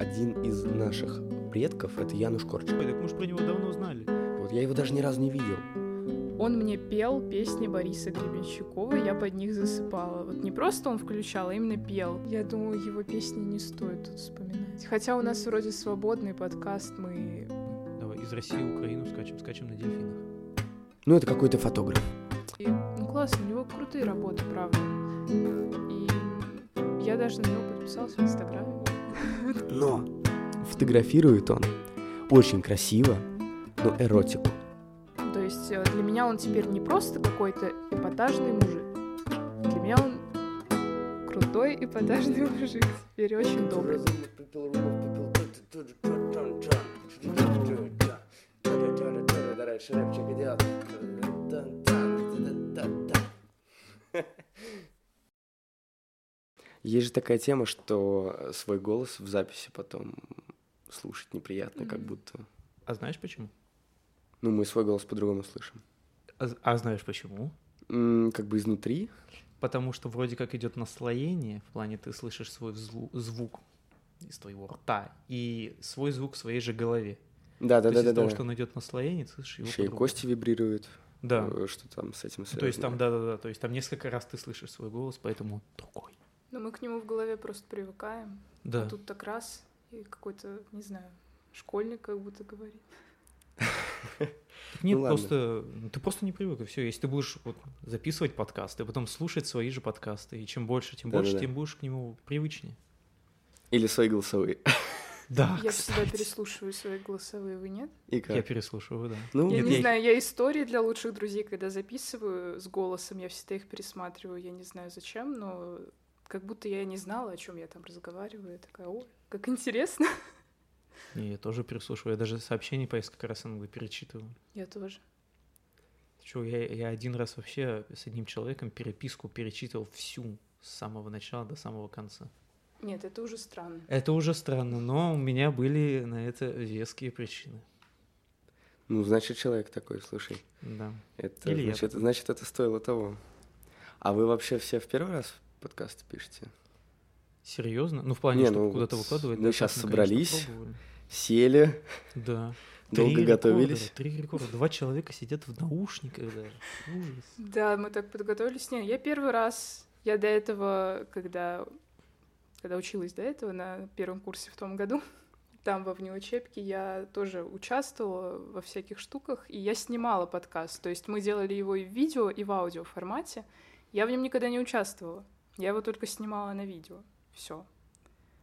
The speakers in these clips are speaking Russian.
один из наших предков — это Януш Корчик. Ой, так мы же про него давно знали. Вот я его даже ни разу не видел. Он мне пел песни Бориса Гребенщикова, я под них засыпала. Вот не просто он включал, а именно пел. Я думаю, его песни не стоит тут вспоминать. Хотя у нас вроде свободный подкаст, мы... Давай, из России в Украину скачем, скачем на дельфинах. Ну, это какой-то фотограф. И, ну, классно, у него крутые работы, правда. И я даже на него подписалась в Инстаграме. Но фотографирует он очень красиво, но эротику. То есть э, для меня он теперь не просто какой-то эпатажный мужик. Для меня он крутой эпатажный мужик. Теперь очень добрый. Есть же такая тема, что свой голос в записи потом слушать неприятно, как Мгм. будто... А знаешь почему? Ну, мы свой голос по-другому слышим. А, а знаешь почему? М, Как бы изнутри. Потому что вроде как идет наслоение, в плане ты слышишь свой взлу- звук из твоего рта и свой звук в своей же голове. Да, да, То да, есть да, из-за того, да. что он идет наслоение, ты слышишь его Еще и кости вибрируют. Да. э, Что там с этим связано. То есть там, да-да-да, то есть там несколько раз ты слышишь свой голос, поэтому другой. Но мы к нему в голове просто привыкаем. Да. А тут так раз, и какой-то, не знаю, школьник как будто говорит. Нет, Ну просто ну, ты просто не привык, и все. Если ты будешь вот, записывать подкасты, потом слушать свои же подкасты, и чем больше, тем больше, тем будешь к нему привычнее. Или свои голосовые. Да, я всегда переслушиваю свои голосовые, вы нет? И как? Я переслушиваю, да. Ну, я Нет, не я- знаю, я истории для лучших друзей, когда записываю с голосом, я всегда их пересматриваю. Я не знаю зачем, но как будто я не знала, о чем я там разговариваю. Я такая, о, как интересно. Не, я тоже переслушиваю. Я даже сообщения по несколько раз иногда перечитываю. Я тоже. Чё, я, я один раз вообще с одним человеком переписку перечитывал всю с самого начала до самого конца. Нет, это уже странно. Это уже странно, но у меня были на это веские причины. Ну, значит, человек такой, слушай. Да. Это, Или я значит, такой. значит, это стоило того. А вы вообще все в первый раз подкасты пишете? Серьезно? Ну, в плане, Не, чтобы ну куда-то выкладывать. мы да, мы, конечно, собрались. Сели, Да. долго Три готовились. Три рекорда. Два человека сидят в наушниках даже. Ужас. Да, мы так подготовились. Не, я первый раз, я до этого, когда, когда училась до этого на первом курсе в том году, там во внеучебке я тоже участвовала во всяких штуках, и я снимала подкаст. То есть мы делали его и в видео, и в аудио формате. Я в нем никогда не участвовала. Я его только снимала на видео. Все.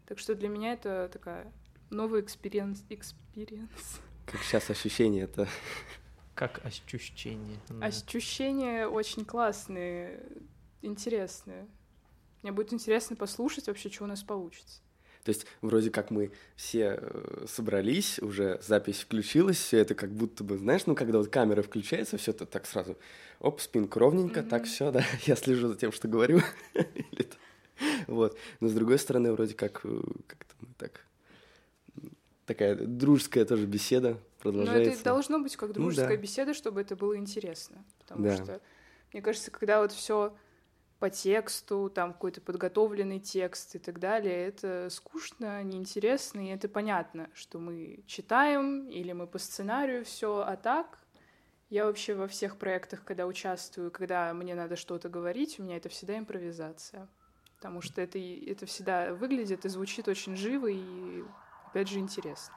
Так что для меня это такая новый experience. experience. Как сейчас ощущение это. Как ощущение. Ощущения очень классные, интересные. Мне будет интересно послушать вообще, что у нас получится. То есть вроде как мы все э, собрались, уже запись включилась, все это как будто бы, знаешь, ну когда вот камера включается, все это так сразу, оп, спинка ровненько, так Мгм. все, да, я слежу за тем, что говорю. Вот. Но с другой стороны, вроде как э, как-то мы так такая дружеская тоже беседа Но это продолжается. и должно быть как Ну дружеская да. беседа, чтобы это было интересно. Потому Да. что, мне кажется, когда вот все по тексту, там какой-то подготовленный текст и так далее, это скучно, неинтересно, и это понятно, что мы читаем или мы по сценарию все, а так я вообще во всех проектах, когда участвую, когда мне надо что-то говорить, у меня это всегда импровизация. Потому что это, это всегда выглядит и звучит очень живо и, опять же, интересно.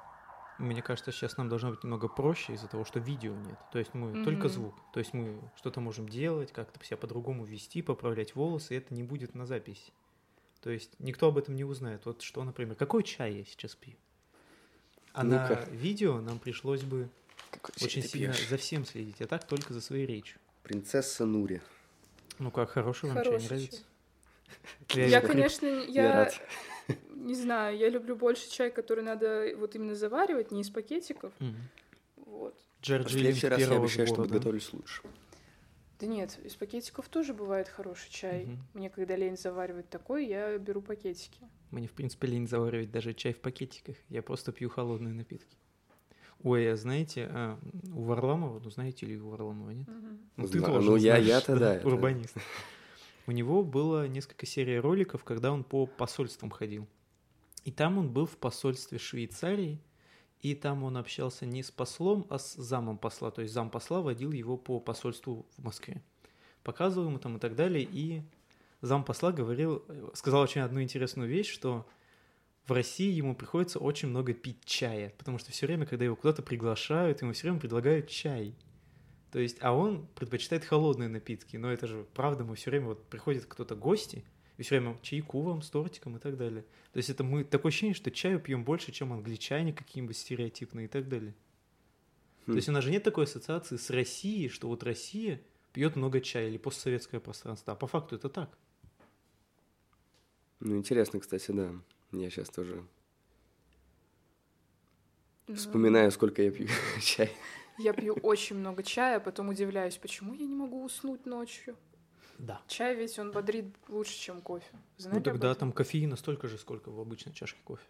Мне кажется, сейчас нам должно быть немного проще из-за того, что видео нет. То есть мы Мгм. только звук. То есть мы что-то можем делать, как-то себя по-другому вести, поправлять волосы, и это не будет на записи. То есть никто об этом не узнает. Вот что, например, какой чай я сейчас пью? А на Ну-ка. видео нам пришлось бы Какой очень сильно пьешь? за всем следить, а так только за своей речью. Принцесса Нури. Ну как, хороший вам чай, не Хороший нравится? Я конечно, Я я, рад. Не знаю, я люблю больше чай, который надо вот именно заваривать, не из пакетиков. Вот. В Джерджи следующий раз я обещаю, что подготовлюсь лучше. Да нет, из пакетиков тоже бывает хороший чай. Мне когда лень заваривать такой, я беру пакетики. Мне, в принципе, лень заваривать даже чай в пакетиках. Я просто пью холодные напитки. Ой, а знаете, а, у Варламова, ну знаете ли у Варламова, нет? Ну, ты Знаю. тоже Ну, я- знаешь, я-то да, это- урбанист. У него было несколько серий роликов, когда он по посольствам ходил. И там он был в посольстве Швейцарии, и там он общался не с послом, а с замом посла. То есть зам посла водил его по посольству в Москве. Показывал ему там и так далее. И зам посла говорил, сказал очень одну интересную вещь, что в России ему приходится очень много пить чая, потому что все время, когда его куда-то приглашают, ему все время предлагают чай. То есть, а он предпочитает холодные напитки, но это же правда, мы все время вот приходит кто-то гости, и все время чайку вам с тортиком и так далее. То есть это мы такое ощущение, что чаю пьем больше, чем англичане какие-нибудь стереотипные и так далее. Хм. То есть у нас же нет такой ассоциации с Россией, что вот Россия пьет много чая или постсоветское пространство. А по факту это так. Ну, интересно, кстати, да. Я сейчас тоже ну... вспоминаю, сколько я пью чай. Я пью очень много чая, а потом удивляюсь, почему я не могу уснуть ночью. Да. Чай ведь он бодрит лучше, чем кофе. Знаете ну тогда там кофеина столько же, сколько в обычной чашке кофе.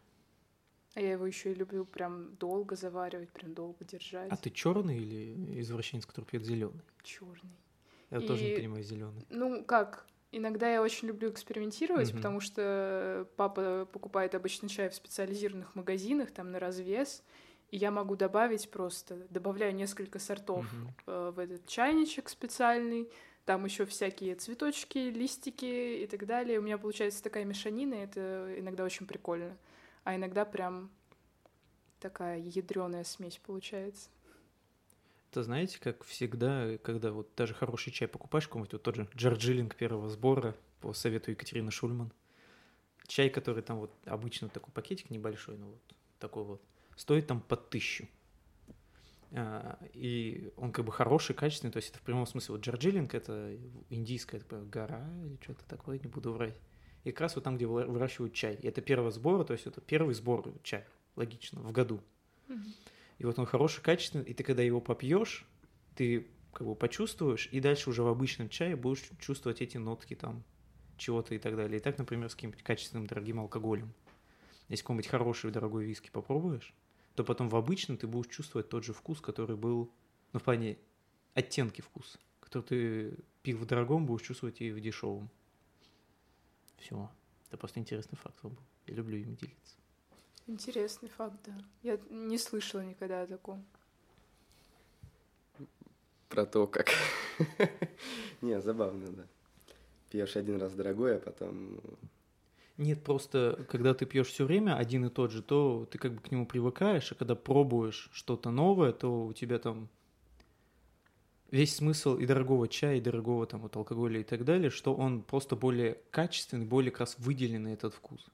А я его еще и люблю прям долго заваривать, прям долго держать. А ты черный или извращенец, который пьет зеленый? Черный. Я и... тоже не понимаю зеленый. Ну как? Иногда я очень люблю экспериментировать, mm-hmm. потому что папа покупает обычно чай в специализированных магазинах, там на развес. И я могу добавить просто, добавляю несколько сортов mm-hmm. в этот чайничек специальный, там еще всякие цветочки, листики и так далее. У меня получается такая мешанина, и это иногда очень прикольно. А иногда прям такая ядреная смесь получается. Это знаете, как всегда, когда вот даже хороший чай покупаешь, какой-нибудь вот тот же Джорджилинг первого сбора по совету Екатерины Шульман. Чай, который там вот обычно такой пакетик небольшой, ну вот такой вот, стоит там по тысячу. А, и он как бы хороший, качественный, то есть это в прямом смысле, вот Джорджилинг это индийская такая гора или что-то такое, не буду врать. И как раз вот там, где выращивают чай. И это первый сбор, то есть это первый сбор чая, логично, в году. И вот он хороший, качественный, и ты когда его попьешь, ты как бы почувствуешь, и дальше уже в обычном чае будешь чувствовать эти нотки там чего-то и так далее. И так, например, с каким-нибудь качественным дорогим алкоголем. Если какой-нибудь хороший дорогой виски попробуешь, то потом в обычном ты будешь чувствовать тот же вкус, который был, ну, в плане оттенки вкуса, который ты пил в дорогом, будешь чувствовать и в дешевом. Все. Это просто интересный факт был. Я люблю им делиться. Интересный факт, да. Я не слышала никогда о таком. Про то, как... Не, забавно, да. Пьешь один раз дорогой, а потом нет, просто когда ты пьешь все время один и тот же, то ты как бы к нему привыкаешь, а когда пробуешь что-то новое, то у тебя там весь смысл и дорогого чая, и дорогого там вот алкоголя и так далее, что он просто более качественный, более как раз выделенный этот вкус.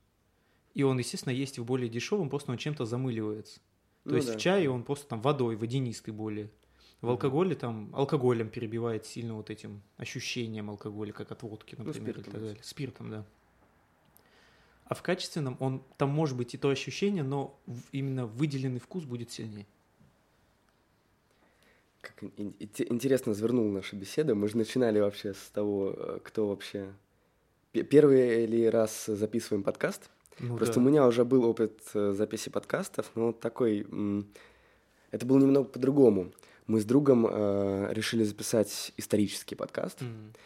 И он, естественно, есть в более дешевом, просто он чем-то замыливается. То ну, есть да. в чае он просто там водой, водянистый более. В алкоголе там алкоголем перебивает сильно вот этим ощущением алкоголя, как от водки, ну, например, ну, и так далее. Спиртом, да а в качественном он там может быть и то ощущение, но именно выделенный вкус будет сильнее. Как интересно завернула наша беседа. Мы же начинали вообще с того, э, кто вообще... Первый ли раз записываем подкаст? Ну, Просто да. у меня уже был опыт э, записи подкастов, но такой... Это было немного по-другому. Мы с другом э, решили записать исторический подкаст. Mm-hmm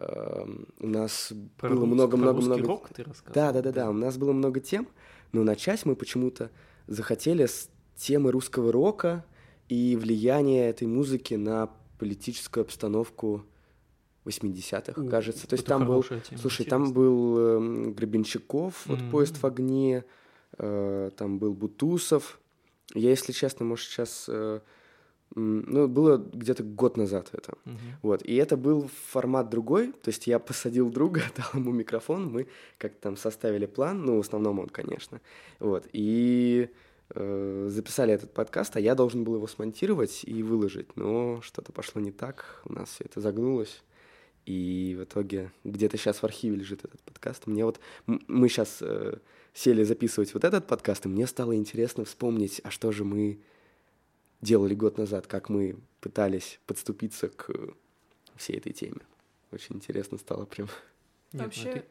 у нас про было много-много-много... рок ты рассказывал? Да, да, да, да. У нас было много тем, но начать мы почему-то захотели с темы русского рока и влияния этой музыки на политическую обстановку 80-х, У, кажется. То есть там был, тема, слушай, интересно. там был э, Гребенщиков, вот mm-hmm. поезд в огне, э, там был Бутусов. Я, если честно, может сейчас э, ну, было где-то год назад это. Uh-huh. Вот. И это был формат другой. То есть я посадил друга, дал ему микрофон, мы как-то там составили план, ну, в основном он, конечно. Вот. И э, записали этот подкаст, а я должен был его смонтировать и выложить. Но что-то пошло не так, у нас все это загнулось. И в итоге где-то сейчас в архиве лежит этот подкаст. Мне вот... Мы сейчас э, сели записывать вот этот подкаст, и мне стало интересно вспомнить, а что же мы делали год назад, как мы пытались подступиться к всей этой теме. Очень интересно стало прям. Нет, Вообще... Ну, ты...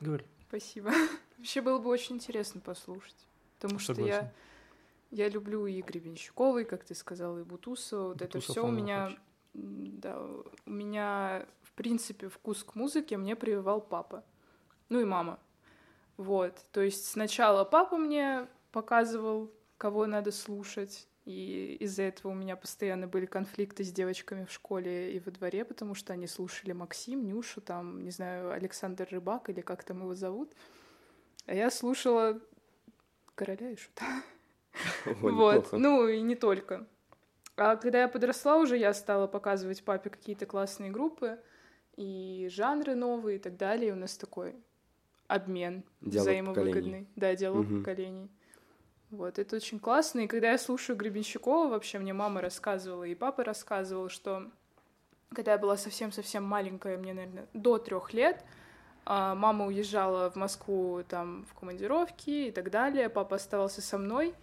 Говори. Спасибо. Вообще было бы очень интересно послушать. Потому что я, я люблю и Гребенщиковой, как ты сказал, и Бутусова. Вот это все у меня... Да, у меня, в принципе, вкус к музыке мне прививал папа. Ну и мама. Вот, то есть сначала папа мне показывал, кого надо слушать, и из-за этого у меня постоянно были конфликты с девочками в школе и во дворе, потому что они слушали Максим, Нюшу, там, не знаю, Александр Рыбак или как там его зовут. А я слушала короля и шута. Вот, ну и не только. А когда я подросла уже, я стала показывать папе какие-то классные группы и жанры новые и так далее. И у нас такой обмен диалог взаимовыгодный. Поколений. Да, диалог угу. поколений. Вот, это очень классно. И когда я слушаю Гребенщикова, вообще мне мама рассказывала, и папа рассказывал, что когда я была совсем-совсем маленькая, мне, наверное, до трех лет, а, мама уезжала в Москву там в командировки и так далее, папа оставался со мной,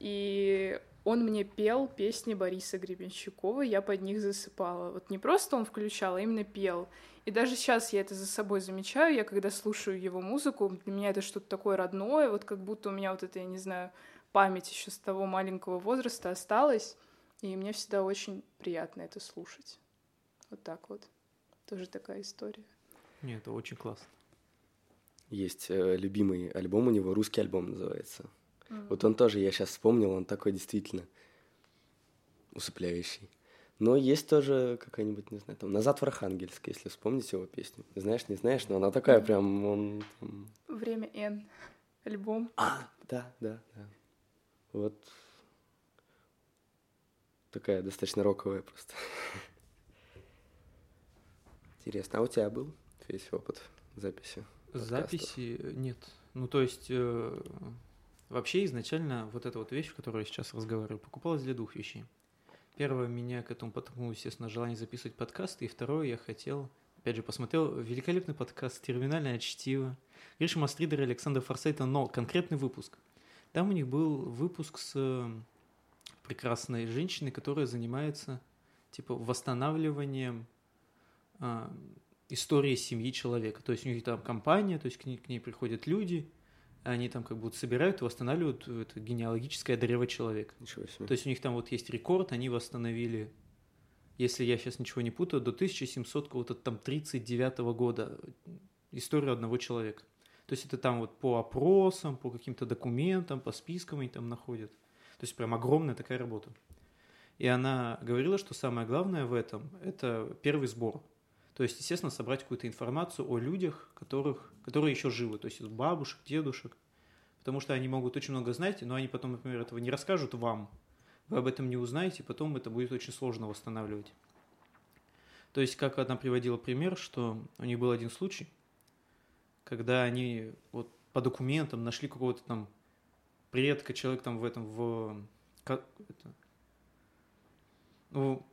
и он мне пел песни Бориса Гребенщикова, я под них засыпала. Вот не просто он включал, а именно пел. И даже сейчас я это за собой замечаю, я когда слушаю его музыку, для меня это что-то такое родное, вот как будто у меня вот это, я не знаю, память еще с того маленького возраста осталась, и мне всегда очень приятно это слушать. Вот так вот. Тоже такая история. Нет, это очень классно. Есть э, любимый альбом у него, русский альбом называется. Mm-hmm. Вот он тоже, я сейчас вспомнил, он такой действительно усыпляющий. Но есть тоже какая-нибудь, не знаю, там «Назад в Архангельск», если вспомнить его песню. Знаешь, не знаешь, но она такая прям... Он, там... «Время Н» альбом. А, да, да, да. Вот такая достаточно роковая просто. Интересно, а у тебя был весь опыт записи? Подкастов? Записи нет. Ну, то есть, э, вообще изначально вот эта вот вещь, в которой я сейчас разговариваю, покупалась для двух вещей. Первое, меня к этому подтолкнуло, естественно, желание записывать подкасты. И второе, я хотел, опять же, посмотрел великолепный подкаст «Терминальное чтиво». Гриша Мастридер и Александр Форсайта, но конкретный выпуск. Там у них был выпуск с прекрасной женщиной, которая занимается, типа, восстанавливанием а, истории семьи человека. То есть у них там компания, то есть к ней, к ней приходят люди, они там как будто собирают и восстанавливают это генеалогическое древо человека. Ничего себе. То есть у них там вот есть рекорд, они восстановили, если я сейчас ничего не путаю, до 1700 какого-то там 39 года историю одного человека. То есть это там вот по опросам, по каким-то документам, по спискам они там находят. То есть прям огромная такая работа. И она говорила, что самое главное в этом – это первый сбор. То есть, естественно, собрать какую-то информацию о людях, которых, которые еще живы, то есть бабушек, дедушек, потому что они могут очень много знать, но они потом, например, этого не расскажут вам, вы об этом не узнаете, потом это будет очень сложно восстанавливать. То есть, как она приводила пример, что у них был один случай, когда они вот по документам нашли какого-то там предка, человек там в этом, в... Как, это, ну,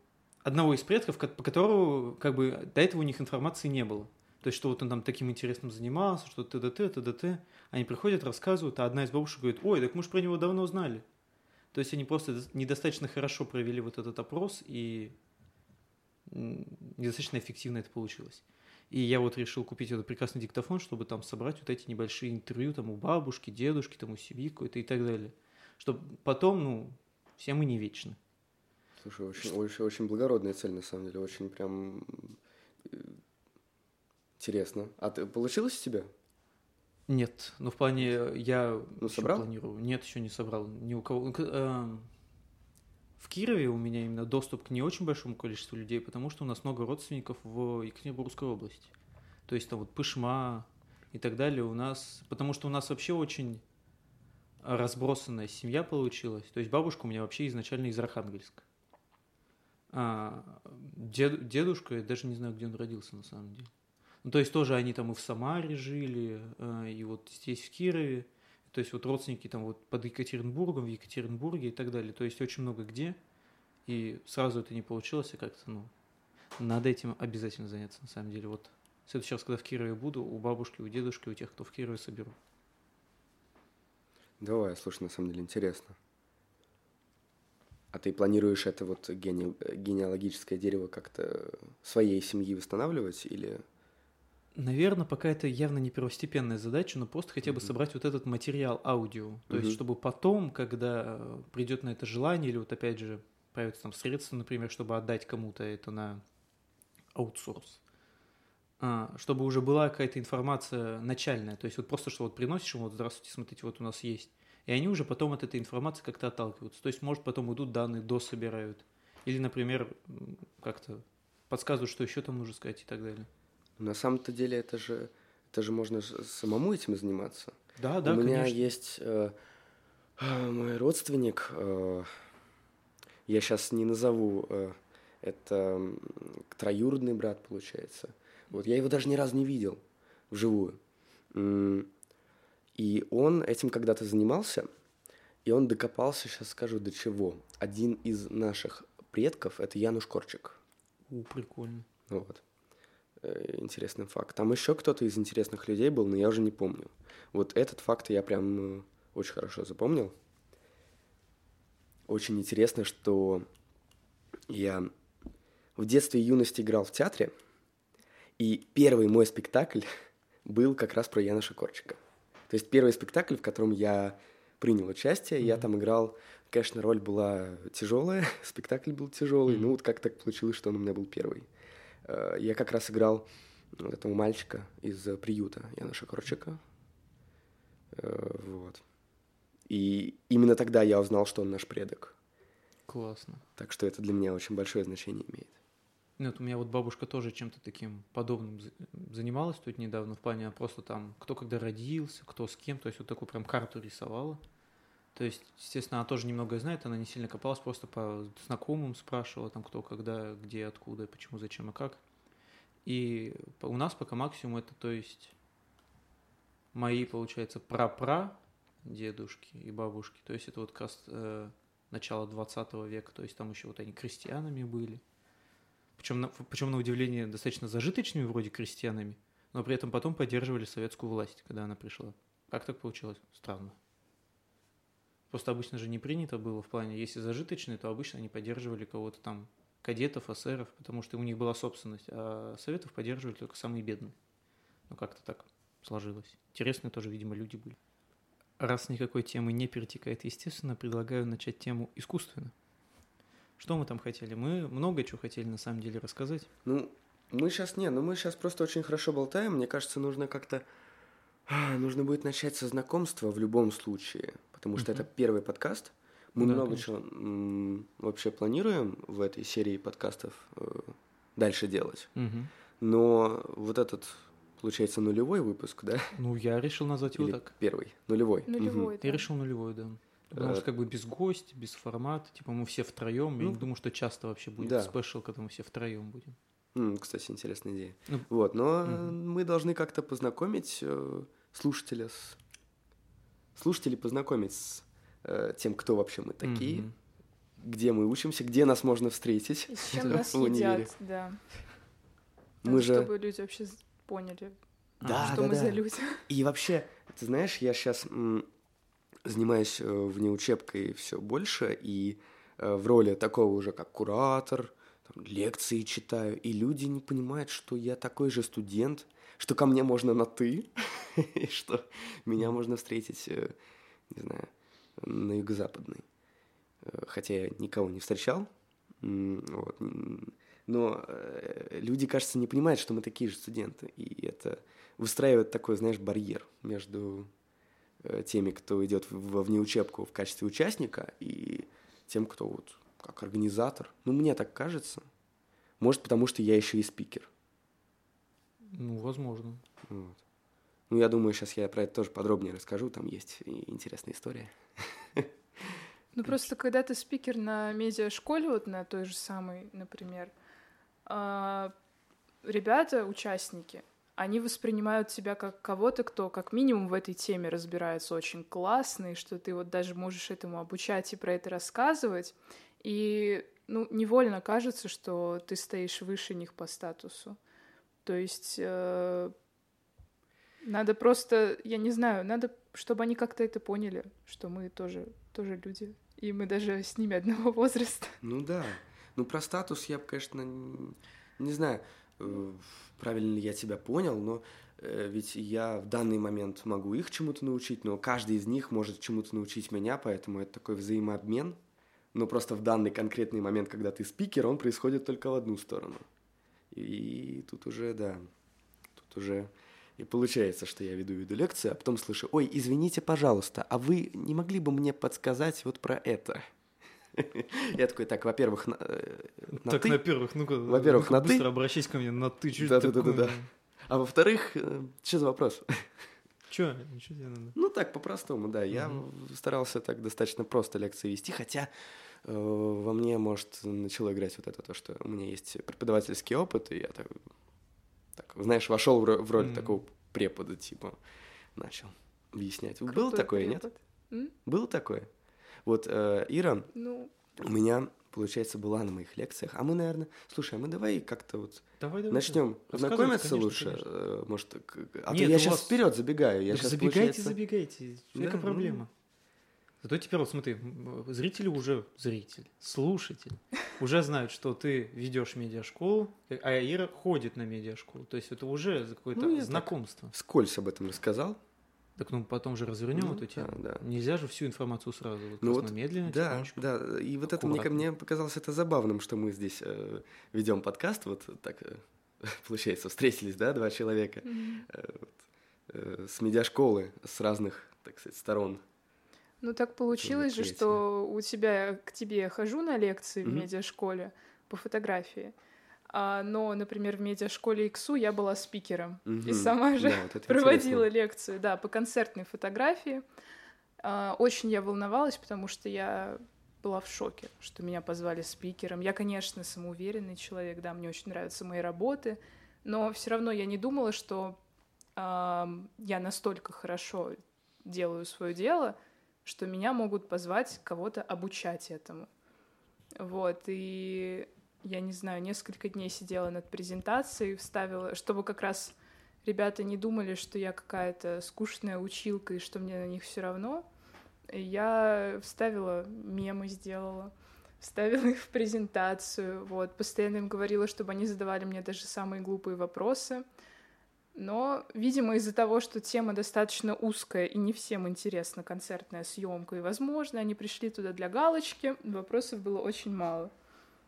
одного из предков, по которому как бы до этого у них информации не было. То есть, что вот он там таким интересным занимался, что т.д.т., т.д.т. Они приходят, рассказывают, а одна из бабушек говорит, ой, так мы же про него давно знали. То есть, они просто недостаточно хорошо провели вот этот опрос, и недостаточно эффективно это получилось. И я вот решил купить этот прекрасный диктофон, чтобы там собрать вот эти небольшие интервью там у бабушки, дедушки, там у семьи какой-то и так далее. Чтобы потом, ну, все мы не вечны. Слушай, очень, очень, очень благородная цель, на самом деле, очень прям э, интересно. А ты получилось у тебя? Нет, ну в плане я ну, собрал? планирую. Нет, еще не собрал. Ни у кого. Эм, в Кирове у меня именно доступ к не очень большому количеству людей, потому что у нас много родственников в Екатеринбургской области. То есть там вот Пышма и так далее у нас, потому что у нас вообще очень разбросанная семья получилась. То есть бабушка у меня вообще изначально из Архангельска. А, дед, дедушка, я даже не знаю, где он родился на самом деле. Ну, то есть тоже они там и в Самаре жили, а, и вот здесь в Кирове. То есть вот родственники там вот под Екатеринбургом, в Екатеринбурге и так далее. То есть очень много где. И сразу это не получилось, и как-то, ну, надо этим обязательно заняться, на самом деле. Вот в следующий раз, когда в Кирове буду, у бабушки, у дедушки, у тех, кто в Кирове соберу. Давай, слушай, на самом деле интересно. А ты планируешь это вот гене... генеалогическое дерево как-то своей семьи восстанавливать или... Наверное, пока это явно не первостепенная задача, но просто хотя бы mm-hmm. собрать вот этот материал аудио. То mm-hmm. есть, чтобы потом, когда придет на это желание, или вот опять же появятся там средства, например, чтобы отдать кому-то это на аутсорс, а, чтобы уже была какая-то информация начальная. То есть вот просто, что вот приносишь им, вот, здравствуйте, смотрите, вот у нас есть. И они уже потом от этой информации как-то отталкиваются. То есть, может, потом идут данные, до собирают. Или, например, как-то подсказывают, что еще там нужно сказать и так далее. На самом-то деле это же, это же можно самому этим заниматься. Да, да, У меня конечно. есть э, мой родственник, э, я сейчас не назову, э, это троюродный брат, получается. Вот я его даже ни разу не видел вживую. М, И он этим когда-то занимался, и он докопался, сейчас скажу, до чего. Один из наших предков – это Януш Корчик. У, прикольно. Вот. Э, Интересный факт. Там еще кто-то из интересных людей был, но я уже не помню. Вот этот факт я прям э, очень хорошо запомнил. Очень интересно, что я в детстве и юности играл в театре, и первый мой спектакль был как раз про Яноша Корчика. То есть первый спектакль, в котором я принял участие, я Мгм. там играл, конечно, роль была тяжелая, спектакль был тяжелый, Мгм. ну вот как так получилось, что он у меня был первый. Э, Я как раз играл вот этого мальчика из э, приюта Яноша Корчика. Э, Вот. И именно тогда я узнал, что он наш предок. Классно. Так что это для меня очень большое значение имеет. Ну, вот у меня вот бабушка тоже чем-то таким подобным за- занималась тут недавно, в плане она просто там, кто когда родился, кто с кем, то есть вот такую прям карту рисовала. То есть, естественно, она тоже немного знает, она не сильно копалась, просто по знакомым спрашивала, там, кто, когда, где, откуда, почему, зачем и как. И у нас пока максимум это, то есть, мои, получается, прапра дедушки и бабушки, то есть это вот как раз э, начало 20 века, то есть там еще вот они крестьянами были. Причем на, причем на удивление достаточно зажиточными вроде крестьянами, но при этом потом поддерживали советскую власть, когда она пришла. Как так получилось? Странно. Просто обычно же не принято было в плане, если зажиточные, то обычно они поддерживали кого-то там, кадетов, эсеров, потому что у них была собственность, а советов поддерживали только самые бедные. Ну как-то так сложилось. Интересные тоже, видимо, люди были. Раз никакой темы не перетекает, естественно, предлагаю начать тему искусственно. Что мы там хотели? Мы много чего хотели на самом деле рассказать. Ну, мы сейчас не, ну мы сейчас просто очень хорошо болтаем. Мне кажется, нужно как-то... а, Нужно будет начать со знакомства в любом случае, потому что это первый подкаст. Мы Да, много конечно. чего м, вообще планируем в этой серии подкастов э, дальше делать. Но вот этот, получается, нулевой выпуск, да? Ну, я решил назвать его Или так. первый? Нулевой. Нулевой, Я да. решил нулевой, да. Потому Э, что как бы без гостя, без формата, типа мы все втроем. Я Ну, не думаю, что часто вообще будет да. спешл, когда мы все втроем будем. Кстати, интересная идея. Ну, Вот, но мгм. мы должны как-то познакомить э, слушателя с... Слушателей познакомить с э, тем, кто вообще мы такие, Мгм. где мы учимся, где нас можно встретить. И с чем нас едят, да. Мы же... Чтобы люди вообще поняли, Да, что да, мы да. за люди. И вообще, ты знаешь, я сейчас занимаюсь э, внеучебкой все больше, и э, в роли такого уже как куратор, там, лекции читаю, и люди не понимают, что я такой же студент, что ко мне можно на «ты», и что меня можно встретить, э, не знаю, на юго-западной. Хотя я никого не встречал, вот, но люди, кажется, не понимают, что мы такие же студенты, и это выстраивает такой, знаешь, барьер между теми, кто идет во внеучебку в качестве участника, и тем, кто вот как организатор. Ну, мне так кажется. Может, потому что я еще и спикер. Ну, возможно. Вот. Ну, я думаю, сейчас я про это тоже подробнее расскажу. Там есть интересная история. Ну просто когда ты спикер на медиашколе, вот на той же самой, например, а, ребята, участники, они воспринимают тебя как кого-то, кто как минимум в этой теме разбирается очень классно, и что ты вот даже можешь этому обучать и про это рассказывать. И ну, невольно кажется, что ты стоишь выше них по статусу. То есть э, надо просто, я не знаю, надо, чтобы они как-то это поняли, что мы тоже, тоже люди. И мы даже с ними одного возраста. Ну да. Ну, про статус я бы, конечно, не знаю, правильно ли я тебя понял, но э, ведь я в данный момент могу их чему-то научить, но каждый из них может чему-то научить меня, поэтому это такой взаимообмен. Но просто в данный конкретный момент, когда ты спикер, он происходит только в одну сторону. И тут уже, да, вот уже и получается, что я веду веду лекцию, а потом слышу, ой, извините, пожалуйста, а вы не могли бы мне подсказать вот про это? Я такой, так, во-первых, на, э, на так, ты. во-первых, ну-ка, во-первых, ну на быстро ты. обращайся ко мне на ты. Да, да, да, да, да. А во-вторых, э, что за вопрос? Че, ничего тебе надо? Ну так, по-простому, да. Я старался так достаточно просто лекции вести, хотя э, во мне, может, начало играть вот это то, что у меня есть преподавательский опыт, и я так, так знаешь, вошел в роль такого препода, типа, начал объяснять. Крутой Было такое, препод. нет? М? Было такое? Вот э, Ира ну... у меня, получается, была на моих лекциях. А мы, наверное, слушай, а мы давай как-то вот давай, давай, начнем знакомиться конечно, лучше. Конечно. Э, может, а Нет, то я сейчас вас... вперед забегаю. Я сейчас, забегайте, получается... забегайте. Что да? проблема? Зато теперь вот смотри, зрители уже зритель, слушатель уже знают, что ты ведешь медиашколу, а Ира ходит на медиашколу. То есть это уже какое-то ну, знакомство. Скользь об этом рассказал. Так ну потом же развернем ну, эту тему. Да, да. Нельзя же всю информацию сразу. Вот ну вот, медленно, да, да. И вот это мне, мне показалось это забавным, что мы здесь э, ведем подкаст, вот так э, получается, встретились, да, два человека mm-hmm. э, вот, э, с медиашколы, с разных, так сказать, сторон. Ну так получилось же, что у тебя к тебе я хожу на лекции mm-hmm. в медиашколе по фотографии. А, но, например, в медиашколе ИКСУ я была спикером угу. и сама же да, вот проводила интересно. лекцию, да, по концертной фотографии. А, очень я волновалась, потому что я была в шоке, что меня позвали спикером. Я, конечно, самоуверенный человек, да, мне очень нравятся мои работы, но все равно я не думала, что э, я настолько хорошо делаю свое дело, что меня могут позвать кого-то обучать этому. Вот, и я не знаю, несколько дней сидела над презентацией, вставила, чтобы как раз ребята не думали, что я какая-то скучная училка и что мне на них все равно. Я вставила мемы, сделала, вставила их в презентацию, вот, постоянно им говорила, чтобы они задавали мне даже самые глупые вопросы. Но, видимо, из-за того, что тема достаточно узкая и не всем интересна концертная съемка, и, возможно, они пришли туда для галочки, вопросов было очень мало.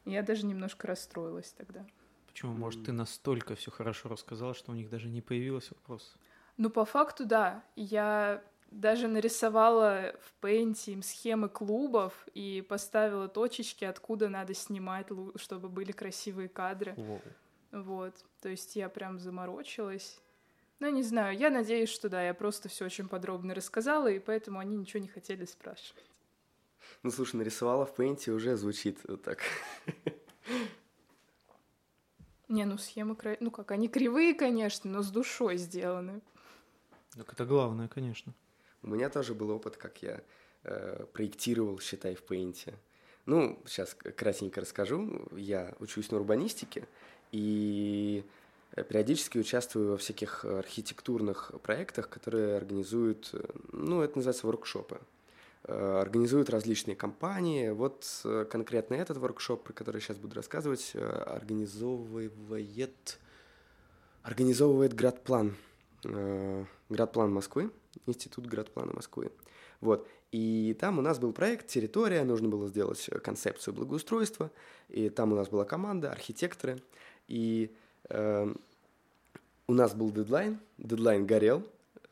Я даже немножко расстроилась тогда. Почему? Может, ты настолько все хорошо рассказала, что у них даже не появилось вопрос? Ну, по факту, да. Я даже нарисовала в Paint им схемы клубов и поставила точечки, откуда надо снимать, чтобы были красивые кадры. Воу. Вот. То есть я прям заморочилась. Ну, не знаю, я надеюсь, что да, я просто все очень подробно рассказала, и поэтому они ничего не хотели спрашивать. Ну, слушай, нарисовала в пейнте уже звучит вот так. Не, ну схемы, ну как, они кривые, конечно, но с душой сделаны. Так это главное, конечно. У меня тоже был опыт, как я э, проектировал, считай, в пейнте. Ну, сейчас кратенько расскажу. Я учусь на урбанистике и периодически участвую во всяких архитектурных проектах, которые организуют, э, ну, это называется воркшопы. Э, организуют различные компании. Вот э, конкретно этот воркшоп, про который сейчас буду рассказывать, э, организовывает, организовывает Градплан. Градплан Москвы, Институт Градплана Москвы. Вот. И там у нас был проект «Территория», нужно было сделать концепцию благоустройства, и там у нас была команда, архитекторы, и э, у нас был дедлайн, дедлайн горел,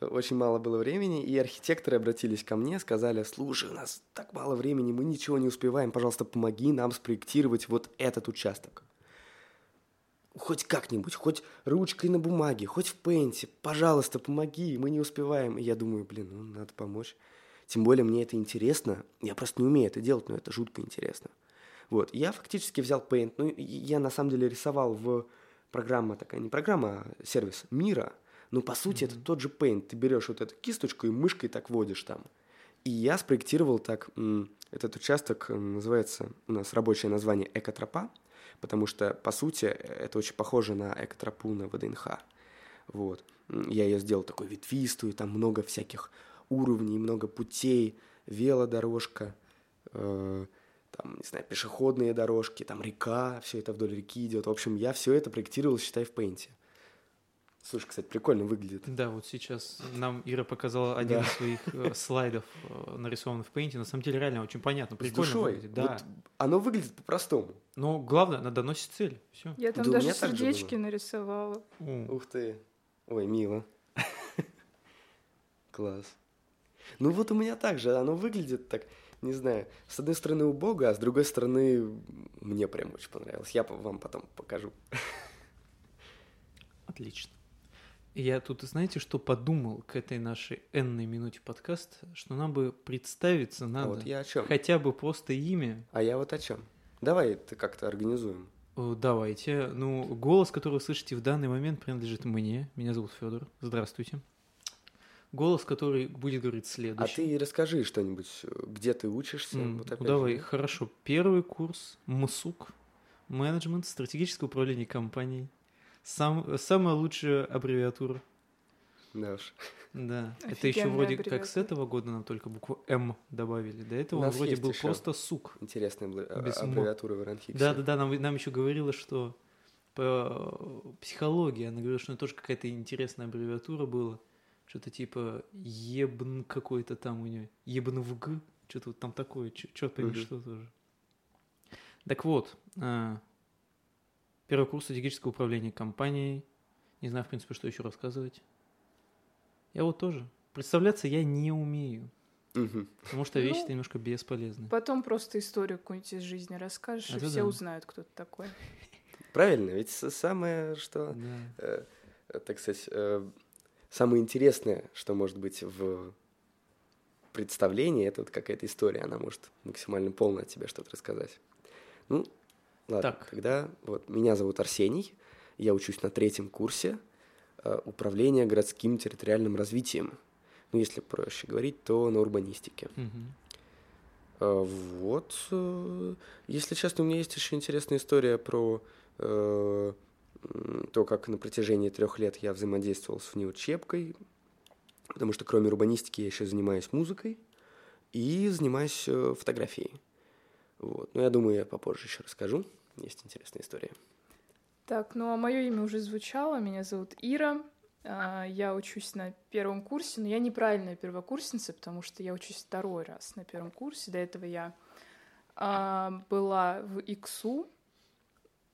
очень мало было времени, и архитекторы обратились ко мне, сказали, слушай, у нас так мало времени, мы ничего не успеваем, пожалуйста, помоги нам спроектировать вот этот участок. Хоть как-нибудь, хоть ручкой на бумаге, хоть в пенте, пожалуйста, помоги, мы не успеваем. И я думаю, блин, ну надо помочь. Тем более мне это интересно, я просто не умею это делать, но это жутко интересно. Вот, я фактически взял Paint, ну, я на самом деле рисовал в программа такая, не программа, а сервис Мира – но по сути mm-hmm. это тот же Paint. Ты берешь вот эту кисточку и мышкой так водишь там. И я спроектировал так, этот участок называется у нас рабочее название «Экотропа», потому что, по сути, это очень похоже на экотропу на ВДНХ. Вот. Я ее сделал такой ветвистую, там много всяких уровней, много путей, велодорожка, э, там, не знаю, пешеходные дорожки, там река, все это вдоль реки идет. В общем, я все это проектировал, считай, в Paint. Слушай, кстати, прикольно выглядит. Да, вот сейчас нам Ира показала один из своих э, слайдов, э, нарисованных в Paint. На самом деле реально очень понятно, прикольно С душой. выглядит. Да. Вот оно выглядит по-простому. Но главное, она доносит цель. Все. Я там да даже сердечки нарисовала. Ух ты. Ой, мило. Класс. Ну вот у меня также, оно выглядит так, не знаю, с одной стороны убого, а с другой стороны мне прям очень понравилось. Я вам потом покажу. Отлично. Я тут, знаете, что подумал к этой нашей энной минуте подкаста, что нам бы представиться надо. А вот я о чем? Хотя бы просто имя. А я вот о чем? Давай это как-то организуем. Давайте. Ну, голос, который вы слышите в данный момент, принадлежит мне. Меня зовут Федор. Здравствуйте. Голос, который будет говорить следующий. А ты расскажи что-нибудь, где ты учишься. Mm, вот ну, давай, же. хорошо. Первый курс МСУК, менеджмент, стратегическое управление компанией. Сам, самая лучшая аббревиатура. Да уж. Да. Это еще вроде как с этого года нам только букву М добавили. До этого он вроде был просто сук. Интересная Без аббревиатура в Ранхиксе. Да, да, да. Нам, нам еще говорила, что по психологии, она говорила, что это тоже какая-то интересная аббревиатура была. Что-то типа ебн какой-то там у нее. Ебн в г. Что-то вот там такое. Черт пойми, что тоже. Так вот, а, Первый курс стратегического управления компанией. Не знаю, в принципе, что еще рассказывать. Я вот тоже. Представляться я не умею. Угу. Потому что вещи ну, немножко бесполезны. Потом просто историю какую-нибудь из жизни расскажешь, а и все да. узнают, кто ты такой. Правильно, ведь самое, что, да. э, э так сказать, э, самое интересное, что может быть в представлении, это вот какая-то история, она может максимально полно от тебя что-то рассказать. Ну, Ладно, так. тогда вот меня зовут Арсений, я учусь на третьем курсе э, управления городским территориальным развитием. Ну, если проще говорить, то на урбанистике. Угу. Э, вот, э, если честно, у меня есть еще интересная история про э, то, как на протяжении трех лет я взаимодействовал с внеучебкой, потому что кроме урбанистики я еще занимаюсь музыкой и занимаюсь э, фотографией. Вот. Но я думаю, я попозже еще расскажу. Есть интересная история. Так, ну а мое имя уже звучало. Меня зовут Ира. А, я учусь на первом курсе, но я неправильная первокурсница, потому что я учусь второй раз на первом курсе. До этого я а, была в ИГСУ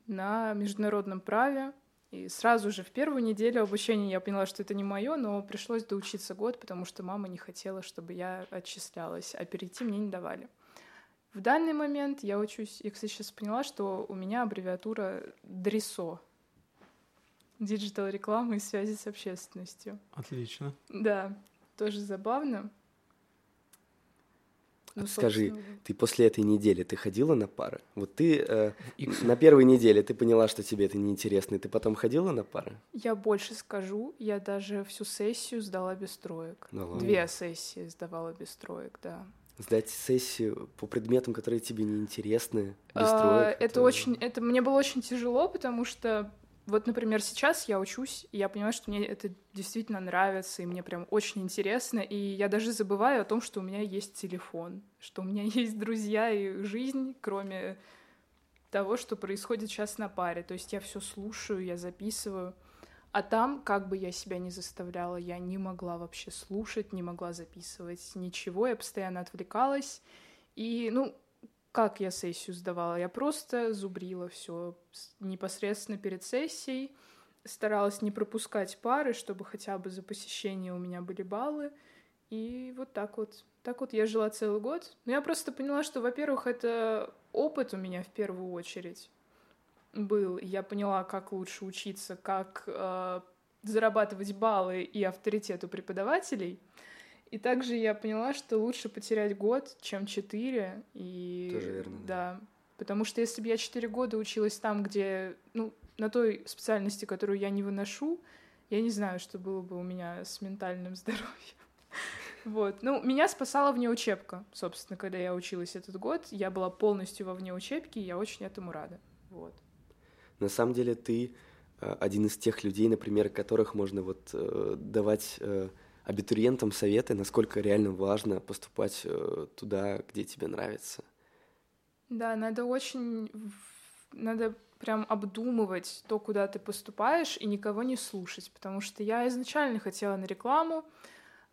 на международном праве. И сразу же в первую неделю обучения я поняла, что это не мое, но пришлось доучиться год, потому что мама не хотела, чтобы я отчислялась, а перейти мне не давали. В данный момент я учусь, я, кстати, сейчас поняла, что у меня аббревиатура ДРИСО. Digital реклама и связи с общественностью. Отлично. Да, тоже забавно. Ну, Скажи, ты после этой недели ты ходила на пары? Вот ты э, на первой неделе ты поняла, что тебе это неинтересно, и ты потом ходила на пары? Я больше скажу, я даже всю сессию сдала без троек. Ну, Две сессии сдавала без троек, да сдать сессию по предметам, которые тебе не интересны, без а, троек. Это, это очень, это мне было очень тяжело, потому что вот, например, сейчас я учусь, и я понимаю, что мне это действительно нравится, и мне прям очень интересно, и я даже забываю о том, что у меня есть телефон, что у меня есть друзья и жизнь, кроме того, что происходит сейчас на паре. То есть я все слушаю, я записываю. А там, как бы я себя не заставляла, я не могла вообще слушать, не могла записывать ничего, я постоянно отвлекалась. И, ну, как я сессию сдавала? Я просто зубрила все непосредственно перед сессией, старалась не пропускать пары, чтобы хотя бы за посещение у меня были баллы. И вот так вот. Так вот я жила целый год. Но я просто поняла, что, во-первых, это опыт у меня в первую очередь был, я поняла, как лучше учиться, как э, зарабатывать баллы и авторитет у преподавателей. И также я поняла, что лучше потерять год, чем четыре. И... Тоже верно. Да. Потому что если бы я четыре года училась там, где, ну, на той специальности, которую я не выношу, я не знаю, что было бы у меня с ментальным здоровьем. Вот. Ну, меня спасала внеучебка, собственно, когда я училась этот год. Я была полностью во внеучебке, и я очень этому рада. Вот. На самом деле ты э, один из тех людей, например, которых можно вот э, давать э, абитуриентам советы, насколько реально важно поступать туда, где тебе нравится. Да, надо очень, надо прям обдумывать то, куда ты поступаешь, и никого не слушать, потому что я изначально хотела на рекламу,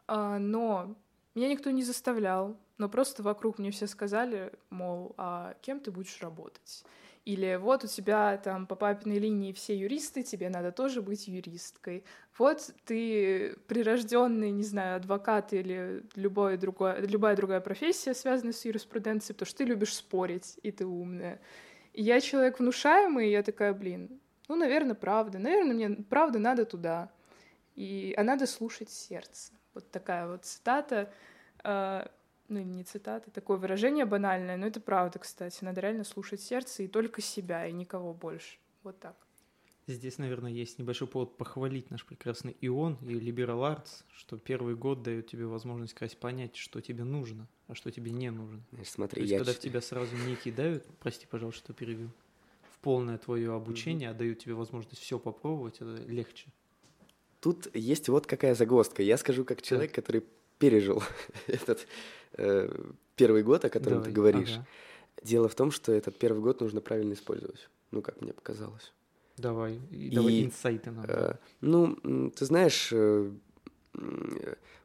а, но меня никто не заставлял, но просто вокруг мне все сказали, мол, а кем ты будешь работать? Или вот у тебя там по папиной линии все юристы, тебе надо тоже быть юристкой. Вот ты прирожденный, не знаю, адвокат или любое другое, любая другая профессия, связанная с юриспруденцией, потому что ты любишь спорить, и ты умная. И я человек внушаемый, и я такая, блин, ну, наверное, правда. Наверное, мне правда надо туда. И, а надо слушать сердце. Вот такая вот цитата. Ну, не цитата, такое выражение банальное, но это правда, кстати. Надо реально слушать сердце и только себя, и никого больше. Вот так. Здесь, наверное, есть небольшой повод похвалить наш прекрасный ИОН и Liberal Arts, что первый год дает тебе возможность как раз понять, что тебе нужно, а что тебе не нужно. Знаешь, смотри, То есть, я когда в тебя сразу не кидают, прости, пожалуйста, что перебил, в полное твое обучение, а дают тебе возможность все попробовать, это легче. Тут есть вот какая загвоздка. Я скажу как человек, который пережил этот э, первый год, о котором ты Давай. говоришь. Ага. Дело в том, что этот первый год нужно правильно использовать. Ну, как мне показалось. Давай, и, давай инсайты нам. Э, ну, ты знаешь, э,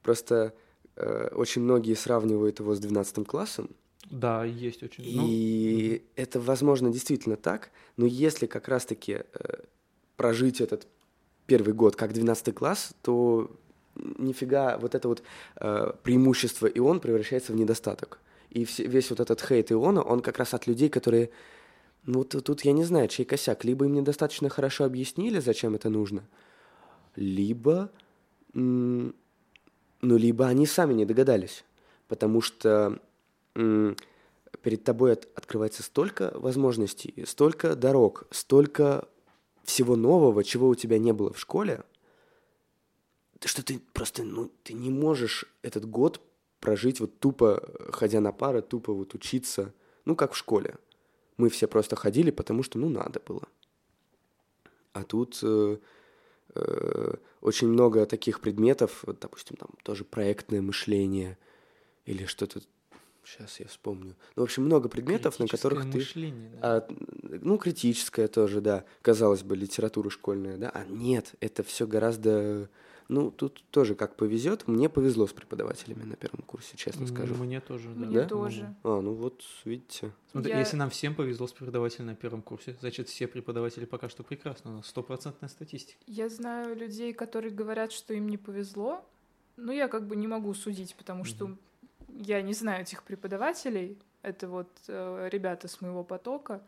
просто э, очень многие сравнивают его с 12 классом, Да, есть очень. ну, и это, возможно, действительно так, но если как раз-таки э, прожить этот первый год как 12 класс, то нифига вот это вот э, преимущество ИОН превращается в недостаток. И все- весь вот этот хейт ИОНа, он как раз от людей, которые... Ну, т- тут я не знаю, чей косяк. Либо им недостаточно хорошо объяснили, зачем это нужно, либо... ну, либо они сами не догадались. Потому что перед тобой от- открывается столько возможностей, столько дорог, столько всего нового, чего у тебя не было в школе, что ты просто, ну, ты не можешь этот год прожить вот тупо, ходя на пары, тупо вот учиться, ну, как в школе. Мы все просто ходили, потому что, ну, надо было. А тут э, э, очень много таких предметов, вот, допустим, там тоже проектное мышление или что-то. Сейчас я вспомню. Ну, в общем, много предметов, на критическое которых ты... мышление, да. А, ну, критическая тоже, да. Казалось бы, литература школьная, да. А нет, это все гораздо... Ну, тут тоже как повезет. Мне повезло с преподавателями на первом курсе, честно скажу. Мне тоже, да. Мне Да? тоже. А, ну вот, видите. Смотри, Я- если нам всем повезло с преподавателем на первом курсе, значит, все преподаватели пока что прекрасно. У нас стопроцентная статистика. Я знаю людей, которые говорят, что им не повезло, но я как бы не могу судить, потому что я не знаю этих преподавателей. Это вот э, ребята с моего потока.